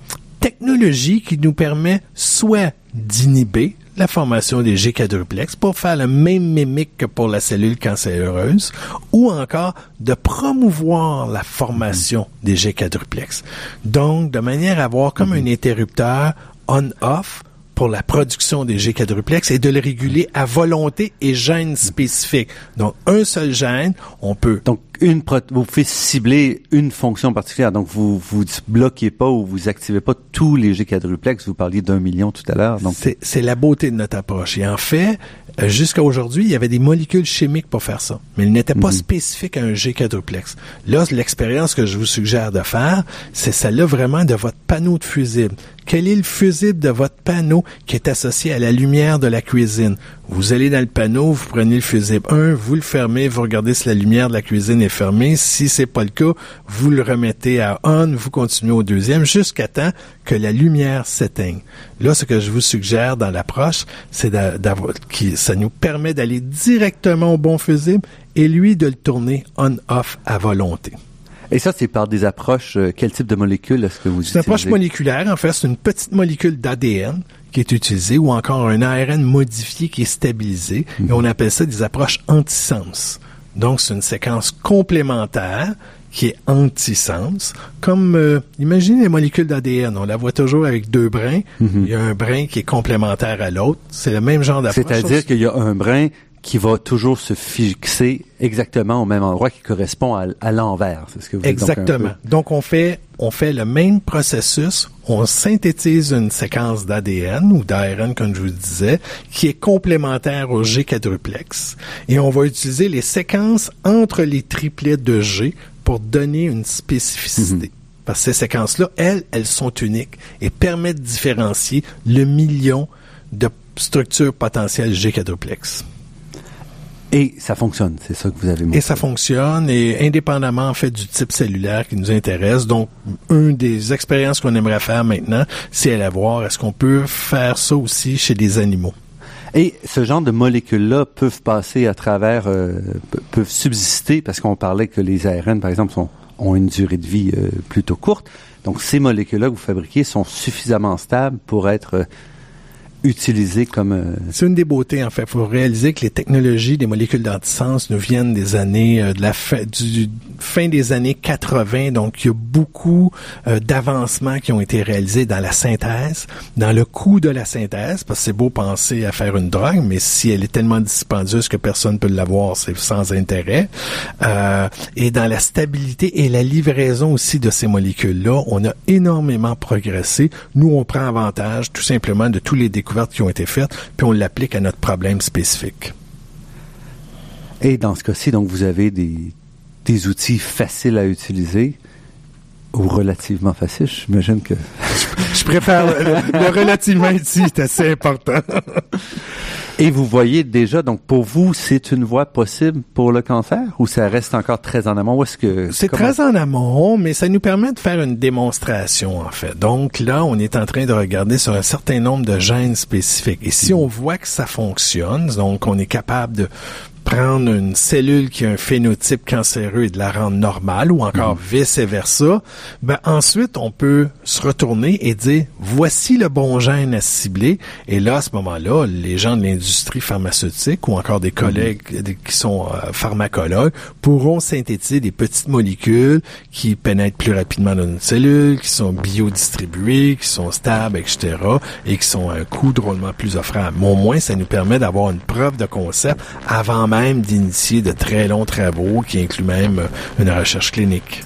technologie qui nous permet soit d'inhiber la formation des G quadruplex pour faire le même mimique que pour la cellule cancéreuse ou encore de promouvoir la formation des G quadruplex. Donc, de manière à avoir comme un interrupteur on-off pour la production des G quadruplex et de le réguler à volonté et gène spécifique. Donc, un seul gène, on peut... Donc, une vous pouvez cibler une fonction particulière. Donc, vous vous bloquez pas ou vous activez pas tous les G quadruplex. Vous parliez d'un million tout à l'heure. Donc, c'est la beauté de notre approche. Et en fait, euh, jusqu'à aujourd'hui, il y avait des molécules chimiques pour faire ça, mais ils n'étaient pas mhm. spécifiques à un G quadruplex. Là, l'expérience que je vous suggère de faire, c'est celle-là vraiment de votre panneau de fusible. Quel est le fusible de votre panneau qui est associé à la lumière de la cuisine? Vous allez dans le panneau, vous prenez le fusible 1, vous le fermez, vous regardez si la lumière de la cuisine est fermée. Si c'est pas le cas, vous le remettez à on, vous continuez au deuxième jusqu'à temps que la lumière s'éteigne. Là, ce que je vous suggère dans l'approche, c'est d'avoir, ça nous permet d'aller directement au bon fusible et lui de le tourner on-off à volonté. Et ça, c'est par des approches, euh, quel type de molécule est-ce que vous utilisez? C'est une approche moléculaire. En fait, c'est une petite molécule d'ADN qui est utilisée ou encore un ARN modifié qui est stabilisé. Et mhm. on appelle ça des approches antisens. Donc, c'est une séquence complémentaire qui est anti-sens. Comme, euh, imaginez les molécules d'ADN, on la voit toujours avec deux brins. Mhm. Il y a un brin qui est complémentaire à l'autre. C'est le même genre d'approche. C'est-à-dire qu'il y a un brin qui va toujours se fixer exactement au même endroit qui correspond à, l'envers. C'est ce que vous Exactement. Donc, on fait on fait le même processus, on synthétise une séquence d'ADN ou d'ARN comme je vous disais qui est complémentaire au G quadruplex et on va utiliser les séquences entre les triplets de G pour donner une spécificité. Mhm. Parce que ces séquences-là, elles, elles sont uniques et permettent de différencier le million de structures potentielles G quadruplex. Et ça fonctionne, c'est ça que vous avez montré. Et ça fonctionne, et indépendamment en fait du type cellulaire qui nous intéresse. Donc, une des expériences qu'on aimerait faire maintenant, c'est aller voir est-ce qu'on peut faire ça aussi chez des animaux. Et ce genre de molécules-là peuvent passer à travers, euh, peuvent subsister, parce qu'on parlait que les ARN, par exemple, ont une durée de vie euh, plutôt courte. Donc, ces molécules-là que vous fabriquez sont suffisamment stables pour être euh, Euh, c'est une des beautés, en fait. Il faut réaliser que les technologies des molécules d'antisens nous viennent des années, euh, de la fin, du fin des années 80. Donc, il y a beaucoup euh, d'avancements qui ont été réalisés dans la synthèse, dans le coût de la synthèse, parce que c'est beau penser à faire une drogue, mais si elle est tellement dispendieuse que personne ne peut l'avoir, c'est sans intérêt. et dans la stabilité et la livraison aussi de ces molécules-là, on a énormément progressé. Nous, on prend avantage tout simplement de tous les découvertes qui ont été faites, puis on l'applique à notre problème spécifique. Et dans ce cas-ci, donc, vous avez des, des outils faciles à utiliser ou relativement faciles, j'imagine que... je, préfère le, relativement ici, c'est assez important. Et vous voyez déjà, donc pour vous, c'est une voie possible pour le cancer ou ça reste encore très en amont? est-ce que c'est très en amont, mais ça nous permet de faire une démonstration en fait. Donc là, on est en train de regarder sur un certain nombre de gènes spécifiques. Et si on voit que ça fonctionne, donc on est capable de prendre une cellule qui a un phénotype cancéreux et de la rendre normale ou encore mhm. vice-versa, ben ensuite on peut se retourner et dire voici le bon gène à cibler et là à ce moment-là, les gens de l'industrie pharmaceutique ou encore des mhm. collègues qui sont euh, pharmacologues pourront synthétiser des petites molécules qui pénètrent plus rapidement dans une cellule, qui sont biodistribuées, qui sont stables, etc. et qui sont à un coût drôlement plus offrant. Mais au moins, ça nous permet d'avoir une preuve de concept avant même d'initier de très longs travaux qui incluent même une recherche clinique.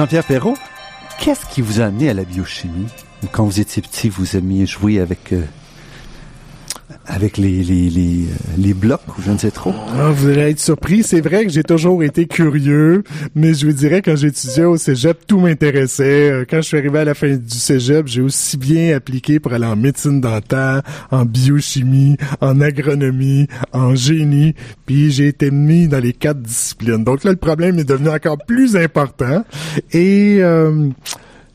Jean-Pierre Perrault, qu'est-ce qui vous a amené à la biochimie? Quand vous étiez petit, vous aimiez jouer avec euh, avec les, les, les, euh, les, blocs ou je ne sais trop. Ah, vous allez être surpris. C'est vrai que j'ai toujours été curieux, mais je vous dirais, quand j'étudiais au cégep, tout m'intéressait. Euh, quand je suis arrivé à la fin du cégep, j'ai aussi bien appliqué pour aller en médecine dentaire, en biochimie, en agronomie, en génie, puis j'ai été mis dans les quatre disciplines. Donc là, le problème est devenu encore plus important. Et... Euh,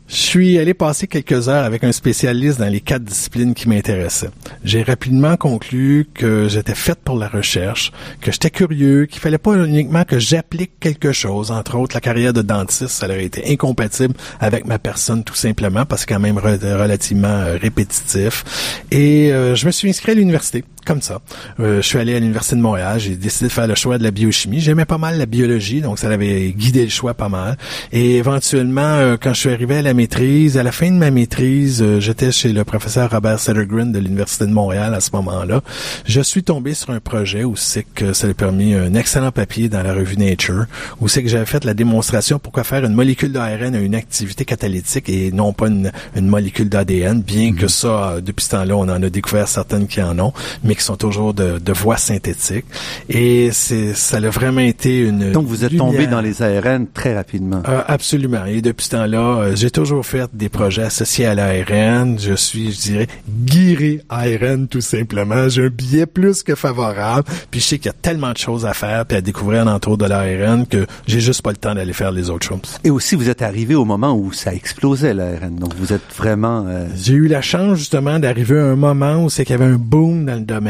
Je suis allé passer quelques heures avec un spécialiste dans les quatre disciplines qui m'intéressaient. J'ai rapidement conclu que j'étais faite pour la recherche, que j'étais curieux, qu'il fallait pas uniquement que j'applique quelque chose. Entre autres, la carrière de dentiste, ça aurait été incompatible avec ma personne tout simplement parce que quand même relativement euh, répétitif. Et euh, je me suis inscrit à l'université comme ça. Euh, je suis allé à l'Université de Montréal, j'ai décidé de faire le choix de la biochimie. J'aimais pas mal la biologie, donc ça avait guidé le choix pas mal. Et éventuellement, euh, quand je suis arrivé à la maîtrise, à la fin de ma maîtrise, euh, j'étais chez le professeur Robert Settergren de l'Université de Montréal à ce moment-là. Je suis tombé sur un projet où c'est que ça a permis un excellent papier dans la revue Nature, où c'est que j'avais fait la démonstration pourquoi faire une molécule d'ARN a une activité catalytique et non pas une, molécule d'ADN, bien que mhm. ça, depuis ce temps-là, on en a découvert certaines qui en ont, mais qui sont toujours de, de voix synthétique. Et c'est, ça a vraiment été une. Donc vous êtes tombé dans les ARN très rapidement. Euh, absolument. Et depuis ce temps-là, euh, j'ai toujours fait des projets associés à l'ARN. Je suis, je dirais, guéri ARN tout simplement. J'ai un billet plus que favorable. Puis je sais qu'il y a tellement de choses à faire puis à découvrir l'entour de l'ARN que j'ai juste pas le temps d'aller faire les autres choses. Et aussi, vous êtes arrivé au moment où ça explosait l'ARN. Donc vous êtes vraiment. Euh, j'ai eu la chance justement d'arriver à un moment où c'est qu'il y avait un boom dans le domaine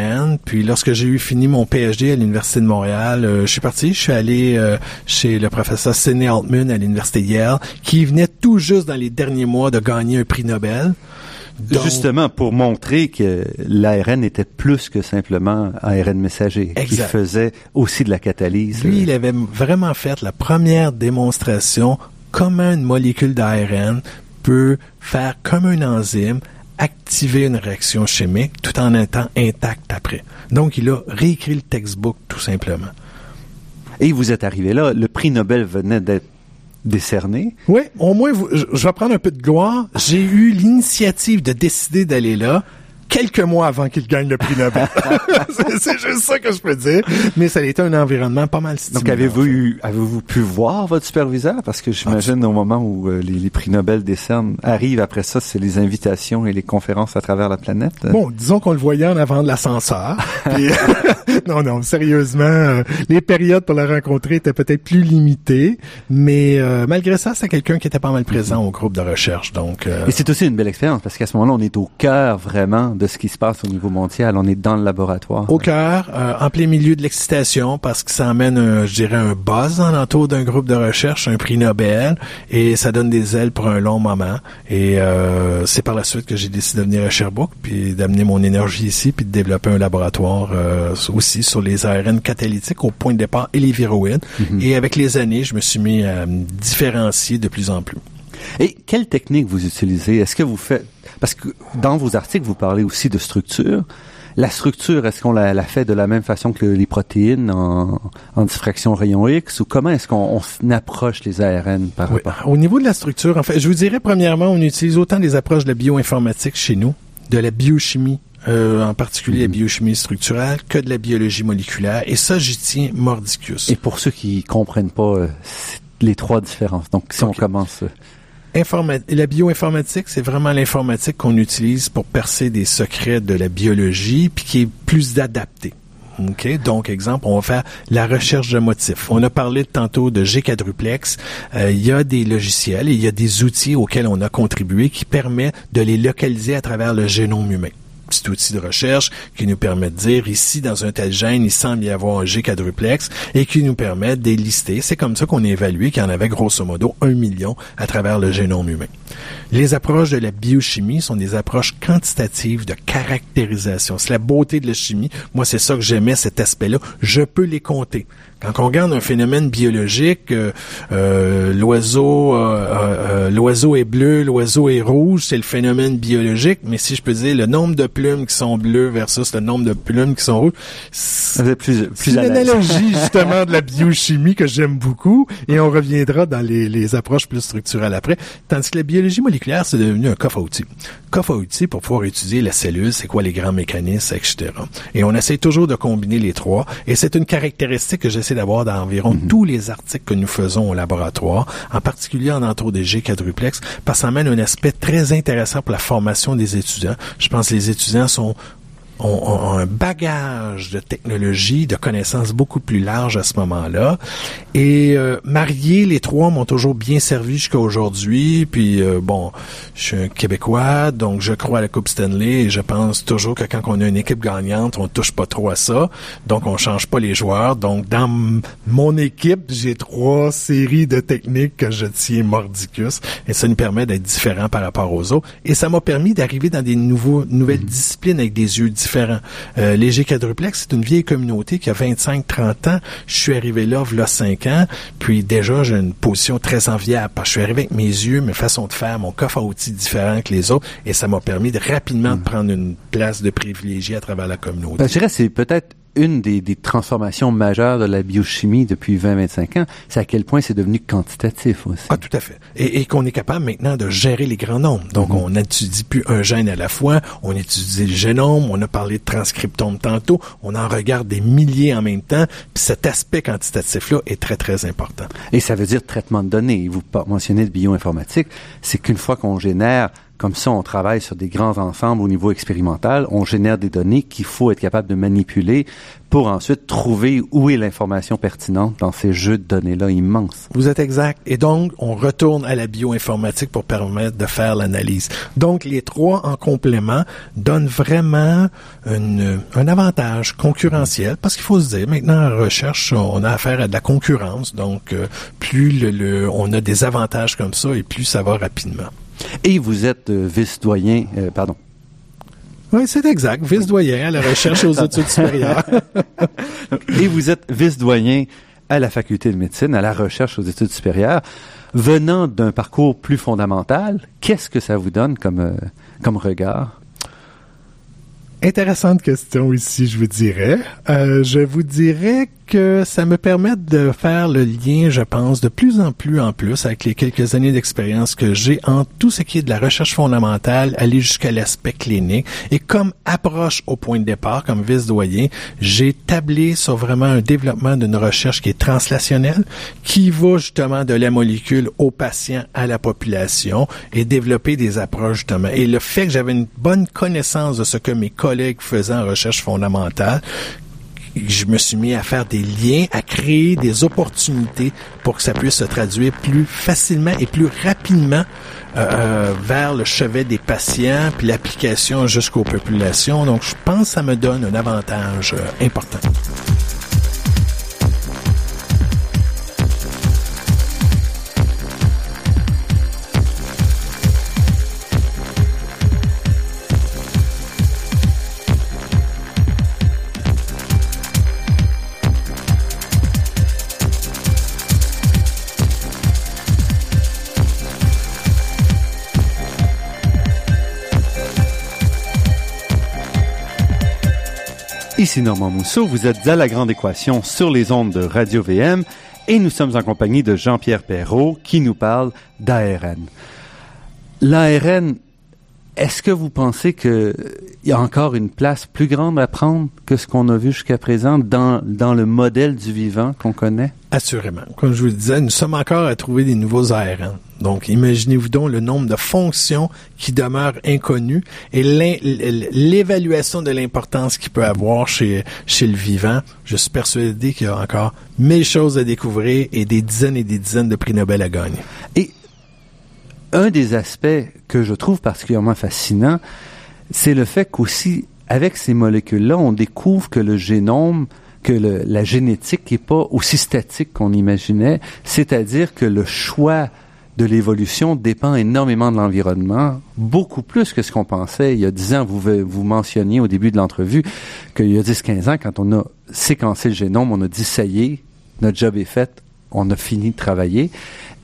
puis lorsque j'ai eu fini mon PhD à l'Université de Montréal, euh, je suis parti, je suis allé euh, chez le professeur Sidney Altman à l'Université Yale, qui venait tout juste dans les derniers mois de gagner un prix Nobel. Justement, pour montrer que l'ARN était plus que simplement ARN messager, qui faisait aussi de la catalyse. Lui, il avait vraiment fait la première démonstration comment une molécule d'ARN peut faire comme un enzyme activer une réaction chimique tout en étant intact après. Donc, il a réécrit le textbook tout simplement. Et vous êtes arrivé là, le prix Nobel venait d'être décerné. Oui, au moins, je, je vais prendre un peu de gloire. J'ai eu l'initiative de décider d'aller là quelques mois avant qu'il gagne le prix Nobel. c'est juste ça que je peux dire. Mais ça a été un environnement pas mal stimulant. Donc, avez-vous eu, avez-vous pu voir votre superviseur? Parce que j'imagine au moment où euh, les, prix Nobel décernent arrivent après ça, c'est les invitations et les conférences à travers la planète? Bon, disons qu'on le voyait en avant de l'ascenseur. non, non, sérieusement, euh, les périodes pour la rencontrer étaient peut-être plus limitées, mais euh, malgré ça, c'est quelqu'un qui était pas mal présent au groupe de recherche. Donc, et c'est aussi une belle expérience parce qu'à ce moment-là, on est au cœur vraiment de ce qui se passe au niveau mondial. On est dans le laboratoire. Au cœur, euh, en plein milieu de l'excitation, parce que ça amène, un, je dirais, un buzz en l'entour d'un groupe de recherche, un prix Nobel, et ça donne des ailes pour un long moment. Et euh, c'est par la suite que j'ai décidé de venir à Sherbrooke, puis d'amener mon énergie ici, puis de développer un laboratoire euh, aussi sur les ARN catalytiques au point de départ et les viroïdes. Mm-hmm. Et avec les années, je me suis mis à me différencier de plus en plus. Et quelle technique vous utilisez? Est-ce que vous faites parce que dans vos articles, vous parlez aussi de structure. La structure, est-ce qu'on la, fait de la même façon que les protéines en, diffraction rayon X ou comment est-ce qu'on approche les ARN par rapport? Au niveau de la structure, en fait, je vous dirais premièrement, on utilise autant des approches de la bioinformatique chez nous, de la biochimie euh, en particulier la mhm. biochimie structurelle, que de la biologie moléculaire. Et ça, j'y tiens mordicus. Et pour ceux qui comprennent pas euh, les trois différences, donc si on commence... Euh, la bioinformatique, c'est vraiment l'informatique qu'on utilise pour percer des secrets de la biologie, puis qui est plus adapté. OK? Donc, exemple, on va faire la recherche de motifs. On a parlé tantôt de G-quadruplex. Euh, il y a des logiciels et il y a des outils auxquels on a contribué qui permettent de les localiser à travers le génome humain petit outil de recherche qui nous permet de dire ici, dans un tel gène, il semble y avoir un G quadruplex et qui nous permet de lister. C'est comme ça qu'on a évalué qu'il y en avait grosso modo un million à travers le génome humain. Les approches de la biochimie sont des approches quantitatives de caractérisation. C'est la beauté de la chimie. Moi, c'est ça que j'aimais, cet aspect-là. Je peux les compter. Quand on regarde un phénomène biologique, euh, euh, l'oiseau, euh, l'oiseau est bleu, l'oiseau est rouge, c'est le phénomène biologique. Mais si je peux dire le nombre de plumes qui sont bleues versus le nombre de plumes qui sont rouges, c'est plus, plus une analogie justement de la biochimie que j'aime beaucoup. Et on reviendra dans les, les approches plus structurelles après. Tandis que la biologie moléculaire, c'est devenu un coffre à outils. Coffre à outils pour pouvoir étudier la cellule, c'est quoi les grands mécanismes, etc. Et on essaie toujours de combiner les trois. Et c'est une caractéristique que j'essaie d'avoir dans environ mhm. tous les articles que nous faisons au laboratoire, en particulier en entour des G quadruplex, parce que ça amène un aspect très intéressant pour la formation des étudiants. Je pense que les étudiants sont ont, un bagage de technologie, de connaissances beaucoup plus large à ce moment-là. Et euh, mariés, les trois m'ont toujours bien servi jusqu'à aujourd'hui. Puis euh, bon, je suis un Québécois, donc je crois à la Coupe Stanley et je pense toujours que quand on a une équipe gagnante, on touche pas trop à ça. Donc on change pas les joueurs. Donc dans mon équipe, j'ai trois séries de techniques que je tiens mordicus et ça nous permet d'être différents par rapport aux autres. Et ça m'a permis d'arriver dans des nouveaux nouvelles mm-hmm. disciplines avec des yeux différents. Euh, Léger Quadruplex, c'est une vieille communauté qui a 25-30 ans. Je suis arrivé là, a 5 ans, puis déjà, j'ai une position très enviable, parce que je suis arrivé avec mes yeux, mes façons de faire, mon coffre à outils différent que les autres, et ça m'a permis de rapidement mm. prendre une place de privilégié à travers la communauté. Ben, je dirais c'est peut-être une des, des, transformations majeures de la biochimie depuis 20-25 ans, c'est à quel point c'est devenu quantitatif aussi. Ah, tout à fait. Et, et qu'on est capable maintenant de gérer les grands nombres. Donc, mm-hmm. on n'étudie plus un gène à la fois, on étudie le génome, on a parlé de transcriptome tantôt, on en regarde des milliers en même temps, puis cet aspect quantitatif-là est très, très important. Et ça veut dire traitement de données. Vous mentionnez de bioinformatique, c'est qu'une fois qu'on génère comme ça, on travaille sur des grands ensembles au niveau expérimental. On génère des données qu'il faut être capable de manipuler pour ensuite trouver où est l'information pertinente dans ces jeux de données-là immenses. Vous êtes exact. Et donc, on retourne à la bioinformatique pour permettre de faire l'analyse. Donc, les trois en complément donnent vraiment un avantage concurrentiel parce qu'il faut se dire, maintenant, en recherche, on a affaire à de la concurrence. Donc, euh, plus le, on a des avantages comme ça et plus ça va rapidement. Et vous êtes euh, vice-doyen, euh, pardon. Oui, c'est exact. Vice-doyen à la recherche aux études supérieures. Et vous êtes vice-doyen à la faculté de médecine, à la recherche aux études supérieures. Venant d'un parcours plus fondamental, qu'est-ce que ça vous donne comme, euh, comme regard? Intéressante question ici, je vous dirais. Euh, je vous dirais que ça me permet de faire le lien, je pense, de plus en plus en plus avec les quelques années d'expérience que j'ai en tout ce qui est de la recherche fondamentale, aller jusqu'à l'aspect clinique. Et comme approche au point de départ, comme vice-doyen, j'ai tablé sur vraiment un développement d'une recherche qui est translationnelle, qui va justement de la molécule au patient, à la population, et développer des approches justement. Et le fait que j'avais une bonne connaissance de ce que mes collègues faisaient en recherche fondamentale, je me suis mis à faire des liens, à créer des opportunités pour que ça puisse se traduire plus facilement et plus rapidement euh, euh, vers le chevet des patients, puis l'application jusqu'aux populations. Donc, je pense que ça me donne un avantage euh, important. Ici Normand Mousseau, vous êtes à La Grande Équation sur les ondes de Radio VM et nous sommes en compagnie de Jean-Pierre Perrault qui nous parle d'ARN. L'ARN, est-ce que vous pensez qu'il y a encore une place plus grande à prendre que ce qu'on a vu jusqu'à présent dans, dans le modèle du vivant qu'on connaît? Assurément. Comme je vous le disais, nous sommes encore à trouver des nouveaux ARN. Donc, imaginez-vous donc le nombre de fonctions qui demeurent inconnues et l'évaluation de l'importance qu'il peut avoir chez, chez le vivant. Je suis persuadé qu'il y a encore mille choses à découvrir et des dizaines et des dizaines de prix Nobel à gagner. Et un des aspects que je trouve particulièrement fascinant, c'est le fait qu'aussi, avec ces molécules-là, on découvre que le génome que la génétique n'est pas aussi statique qu'on imaginait, c'est-à-dire que le choix de l'évolution dépend énormément de l'environnement, beaucoup plus que ce qu'on pensait il y a 10 ans. Vous, vous mentionniez au début de l'entrevue qu'il y a 10-15 ans, quand on a séquencé le génome, on a dit ça y est, notre job est fait, on a fini de travailler.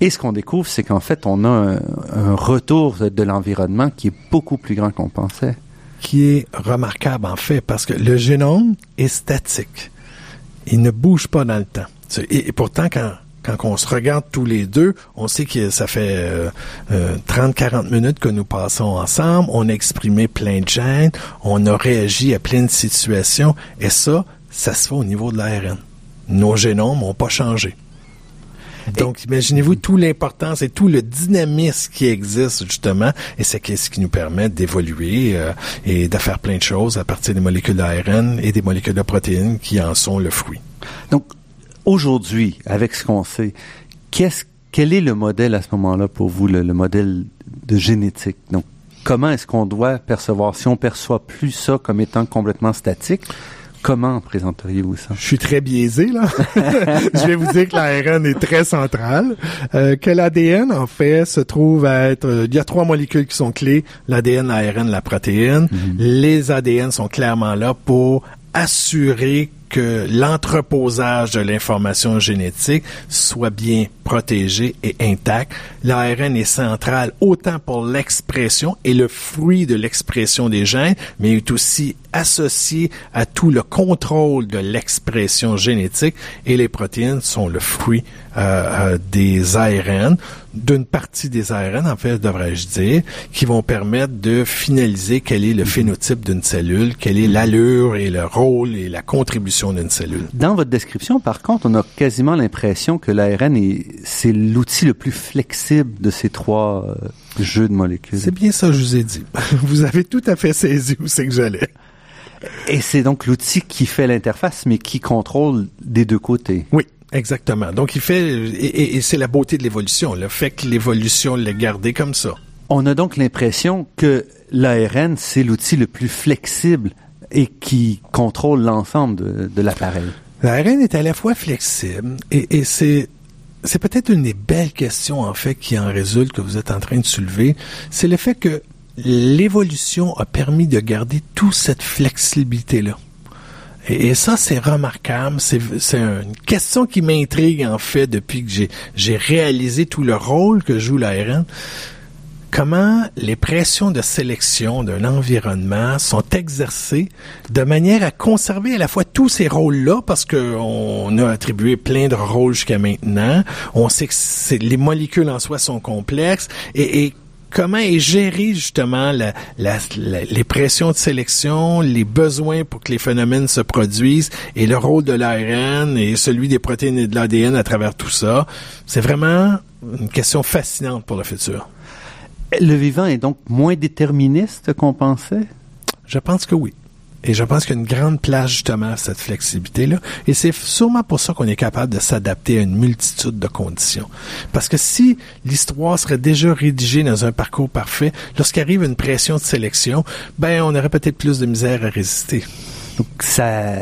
Et ce qu'on découvre, c'est qu'en fait, on a un, retour de l'environnement qui est beaucoup plus grand qu'on pensait. Qui est remarquable, en fait, parce que le génome est statique. Il ne bouge pas dans le temps. Et, pourtant, quand quand on se regarde tous les deux, on sait que ça fait euh, euh, 30-40 minutes que nous passons ensemble, on a exprimé plein de gènes, on a réagi à plein de situations, et ça, ça se fait au niveau de l'ARN. Nos génomes n'ont pas changé. Donc, imaginez-vous tout l'importance et tout le dynamisme qui existe justement, et c'est ce qui nous permet d'évoluer euh, et de faire plein de choses à partir des molécules d'ARN et des molécules de protéines qui en sont le fruit. Donc, aujourd'hui, avec ce qu'on sait, qu'est-ce, quel est le modèle à ce moment-là pour vous, le, le modèle de génétique? Donc, comment est-ce qu'on doit percevoir? Si on perçoit plus ça comme étant complètement statique, Comment présenteriez-vous ça? Je suis très biaisé, là. je vais vous dire que l'ARN est très central, euh, que l'ADN, en fait, se trouve à être... Euh, il y a trois molécules qui sont clés, l'ADN, l'ARN, la protéine. Mm-hmm. Les ADN sont clairement là pour assurer que l'entreposage de l'information génétique soit bien protégé et intact. L'ARN est central autant pour l'expression et le fruit de l'expression des gènes, mais est aussi associé à tout le contrôle de l'expression génétique et les protéines sont le fruit euh, euh, des ARN, d'une partie des ARN, en fait, devrais-je dire, qui vont permettre de finaliser quel est le phénotype d'une cellule, quelle est l'allure et le rôle et la contribution d'une cellule. Dans votre description, par contre, on a quasiment l'impression que l'ARN est, c'est l'outil le plus flexible de ces trois euh, jeux de molécules. C'est bien ça que je vous ai dit. vous avez tout à fait saisi où c'est que j'allais. Et c'est donc l'outil qui fait l'interface, mais qui contrôle des deux côtés. Oui. Exactement. Donc, il fait, et, c'est la beauté de l'évolution, le fait que l'évolution l'ait gardé comme ça. On a donc l'impression que l'ARN, c'est l'outil le plus flexible et qui contrôle l'ensemble de, l'appareil? L'ARN est à la fois flexible et, c'est c'est peut-être une des belles questions en fait qui en résulte que vous êtes en train de soulever, c'est le fait que l'évolution a permis de garder toute cette flexibilité là. Et, ça, c'est remarquable. C'est une question qui m'intrigue, en fait, depuis que j'ai réalisé tout le rôle que joue l'ARN. Comment les pressions de sélection d'un environnement sont exercées de manière à conserver à la fois tous ces rôles-là, parce qu'on a attribué plein de rôles jusqu'à maintenant. On sait que les molécules en soi sont complexes et, comment est géré justement les pressions de sélection, les besoins pour que les phénomènes se produisent et le rôle de l'ARN et celui des protéines et de l'ADN à travers tout ça? C'est vraiment une question fascinante pour le futur. Le vivant est donc moins déterministe qu'on pensait? Je pense que oui. Et je pense qu'il y a une grande place justement à cette flexibilité-là. Et c'est sûrement pour ça qu'on est capable de s'adapter à une multitude de conditions. Parce que si l'histoire serait déjà rédigée dans un parcours parfait, lorsqu'arrive une pression de sélection, ben on aurait peut-être plus de misère à résister. Donc ça,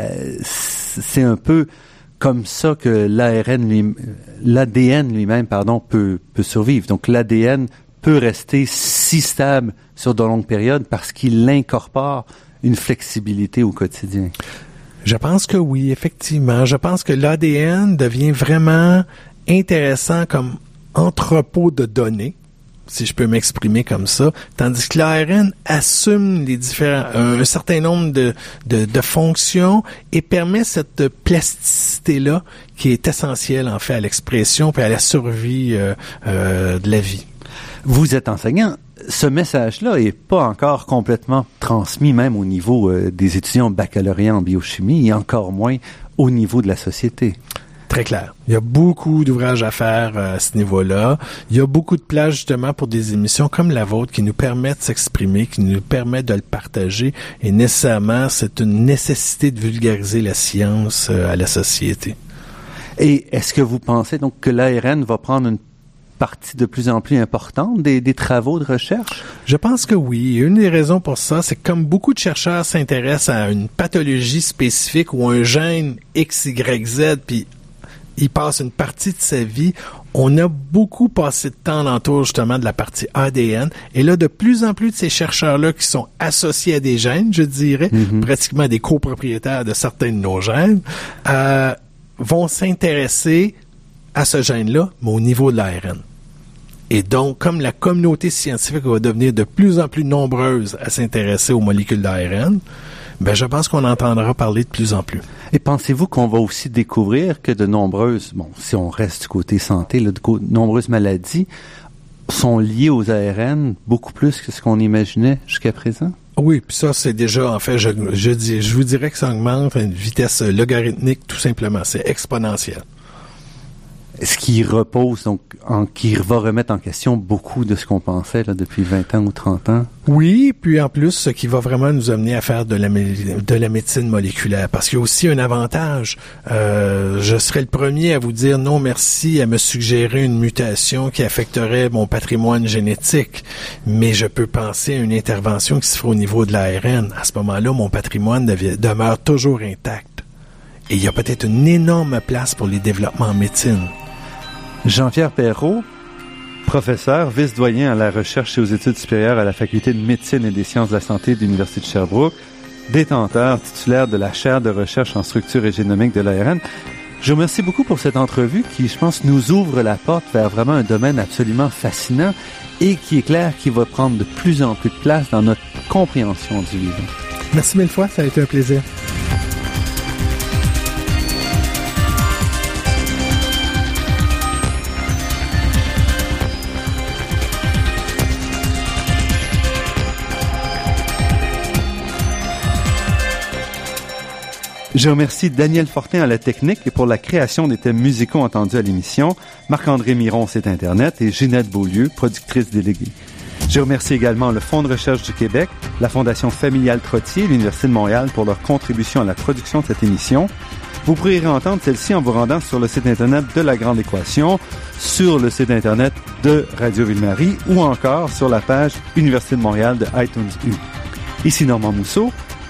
c'est un peu comme ça que l'ARN lui, l'ADN lui-même, pardon, peut, peut survivre. Donc l'ADN peut rester si stable sur de longues périodes parce qu'il l'incorpore une flexibilité au quotidien? Je pense que oui, effectivement. Je pense que l'ADN devient vraiment intéressant comme entrepôt de données si je peux m'exprimer comme ça, tandis que l'ARN assume différents, un, certain nombre de, de, fonctions et permet cette plasticité-là qui est essentielle en fait à l'expression et à la survie euh, euh, de la vie. Vous êtes enseignant ce message-là est pas encore complètement transmis, même au niveau euh, des étudiants baccalauréat en biochimie, et encore moins au niveau de la société. Très clair. Il y a beaucoup d'ouvrages à faire euh, à ce niveau-là. Il y a beaucoup de plages justement pour des émissions comme la vôtre qui nous permettent de s'exprimer, qui nous permettent de le partager. Et nécessairement, c'est une nécessité de vulgariser la science euh, à la société. Et est-ce que vous pensez donc que l'ARN va prendre une partie de plus en plus importante des, des travaux de recherche? Je pense que oui. Une des raisons pour ça, c'est que comme beaucoup de chercheurs s'intéressent à une pathologie spécifique ou un gène X, Y, Z, puis il passe une partie de sa vie. On a beaucoup passé de temps l'entour justement de la partie ADN. Et là, de plus en plus de ces chercheurs-là qui sont associés à des gènes, je dirais, mm-hmm. pratiquement des copropriétaires de certains de nos gènes, euh, vont s'intéresser à ce gène-là, mais au niveau de l'ARN. Et donc, comme la communauté scientifique va devenir de plus en plus nombreuse à s'intéresser aux molécules d'ARN, ben, je pense qu'on entendra parler de plus en plus. Et pensez-vous qu'on va aussi découvrir que de nombreuses, bon, si on reste du côté santé, de nombreuses maladies sont liées aux ARN beaucoup plus que ce qu'on imaginait jusqu'à présent? Oui, puis ça, c'est déjà, en fait, je, je, dis, je vous dirais que ça augmente à une vitesse logarithmique, tout simplement. C'est exponentiel. Ce qui repose, donc, en, qui va remettre en question beaucoup de ce qu'on pensait depuis 20 ans ou 30 ans. Oui, puis en plus, ce qui va vraiment nous amener à faire de la, de la médecine moléculaire, parce qu'il y a aussi un avantage. Euh, je serais le premier à vous dire non merci, à me suggérer une mutation qui affecterait mon patrimoine génétique, mais je peux penser à une intervention qui se fera au niveau de l'ARN. À ce moment-là, mon patrimoine demeure toujours intact. Et il y a peut-être une énorme place pour les développements en médecine. Jean-Pierre Perrault, professeur, vice-doyen à la recherche et aux études supérieures à la Faculté de médecine et des sciences de la santé de l'Université de Sherbrooke, détenteur titulaire de la chaire de recherche en structure et génomique de l'ARN. Je vous remercie beaucoup pour cette entrevue qui, je pense, nous ouvre la porte vers vraiment un domaine absolument fascinant et qui est clair qui va prendre de plus en plus de place dans notre compréhension du vivant. Merci mille fois, ça a été un plaisir. Je remercie Daniel Fortin à la technique et pour la création des thèmes musicaux entendus à l'émission, Marc-André Miron, site Internet, et Ginette Beaulieu, productrice déléguée. Je remercie également le Fonds de recherche du Québec, la Fondation familiale Trottier et l'Université de Montréal pour leur contribution à la production de cette émission. Vous pourrez entendre celle-ci en vous rendant sur le site Internet de La Grande Équation, sur le site Internet de Radio Ville-Marie ou encore sur la page Université de Montréal de iTunes U. Ici Normand Mousseau.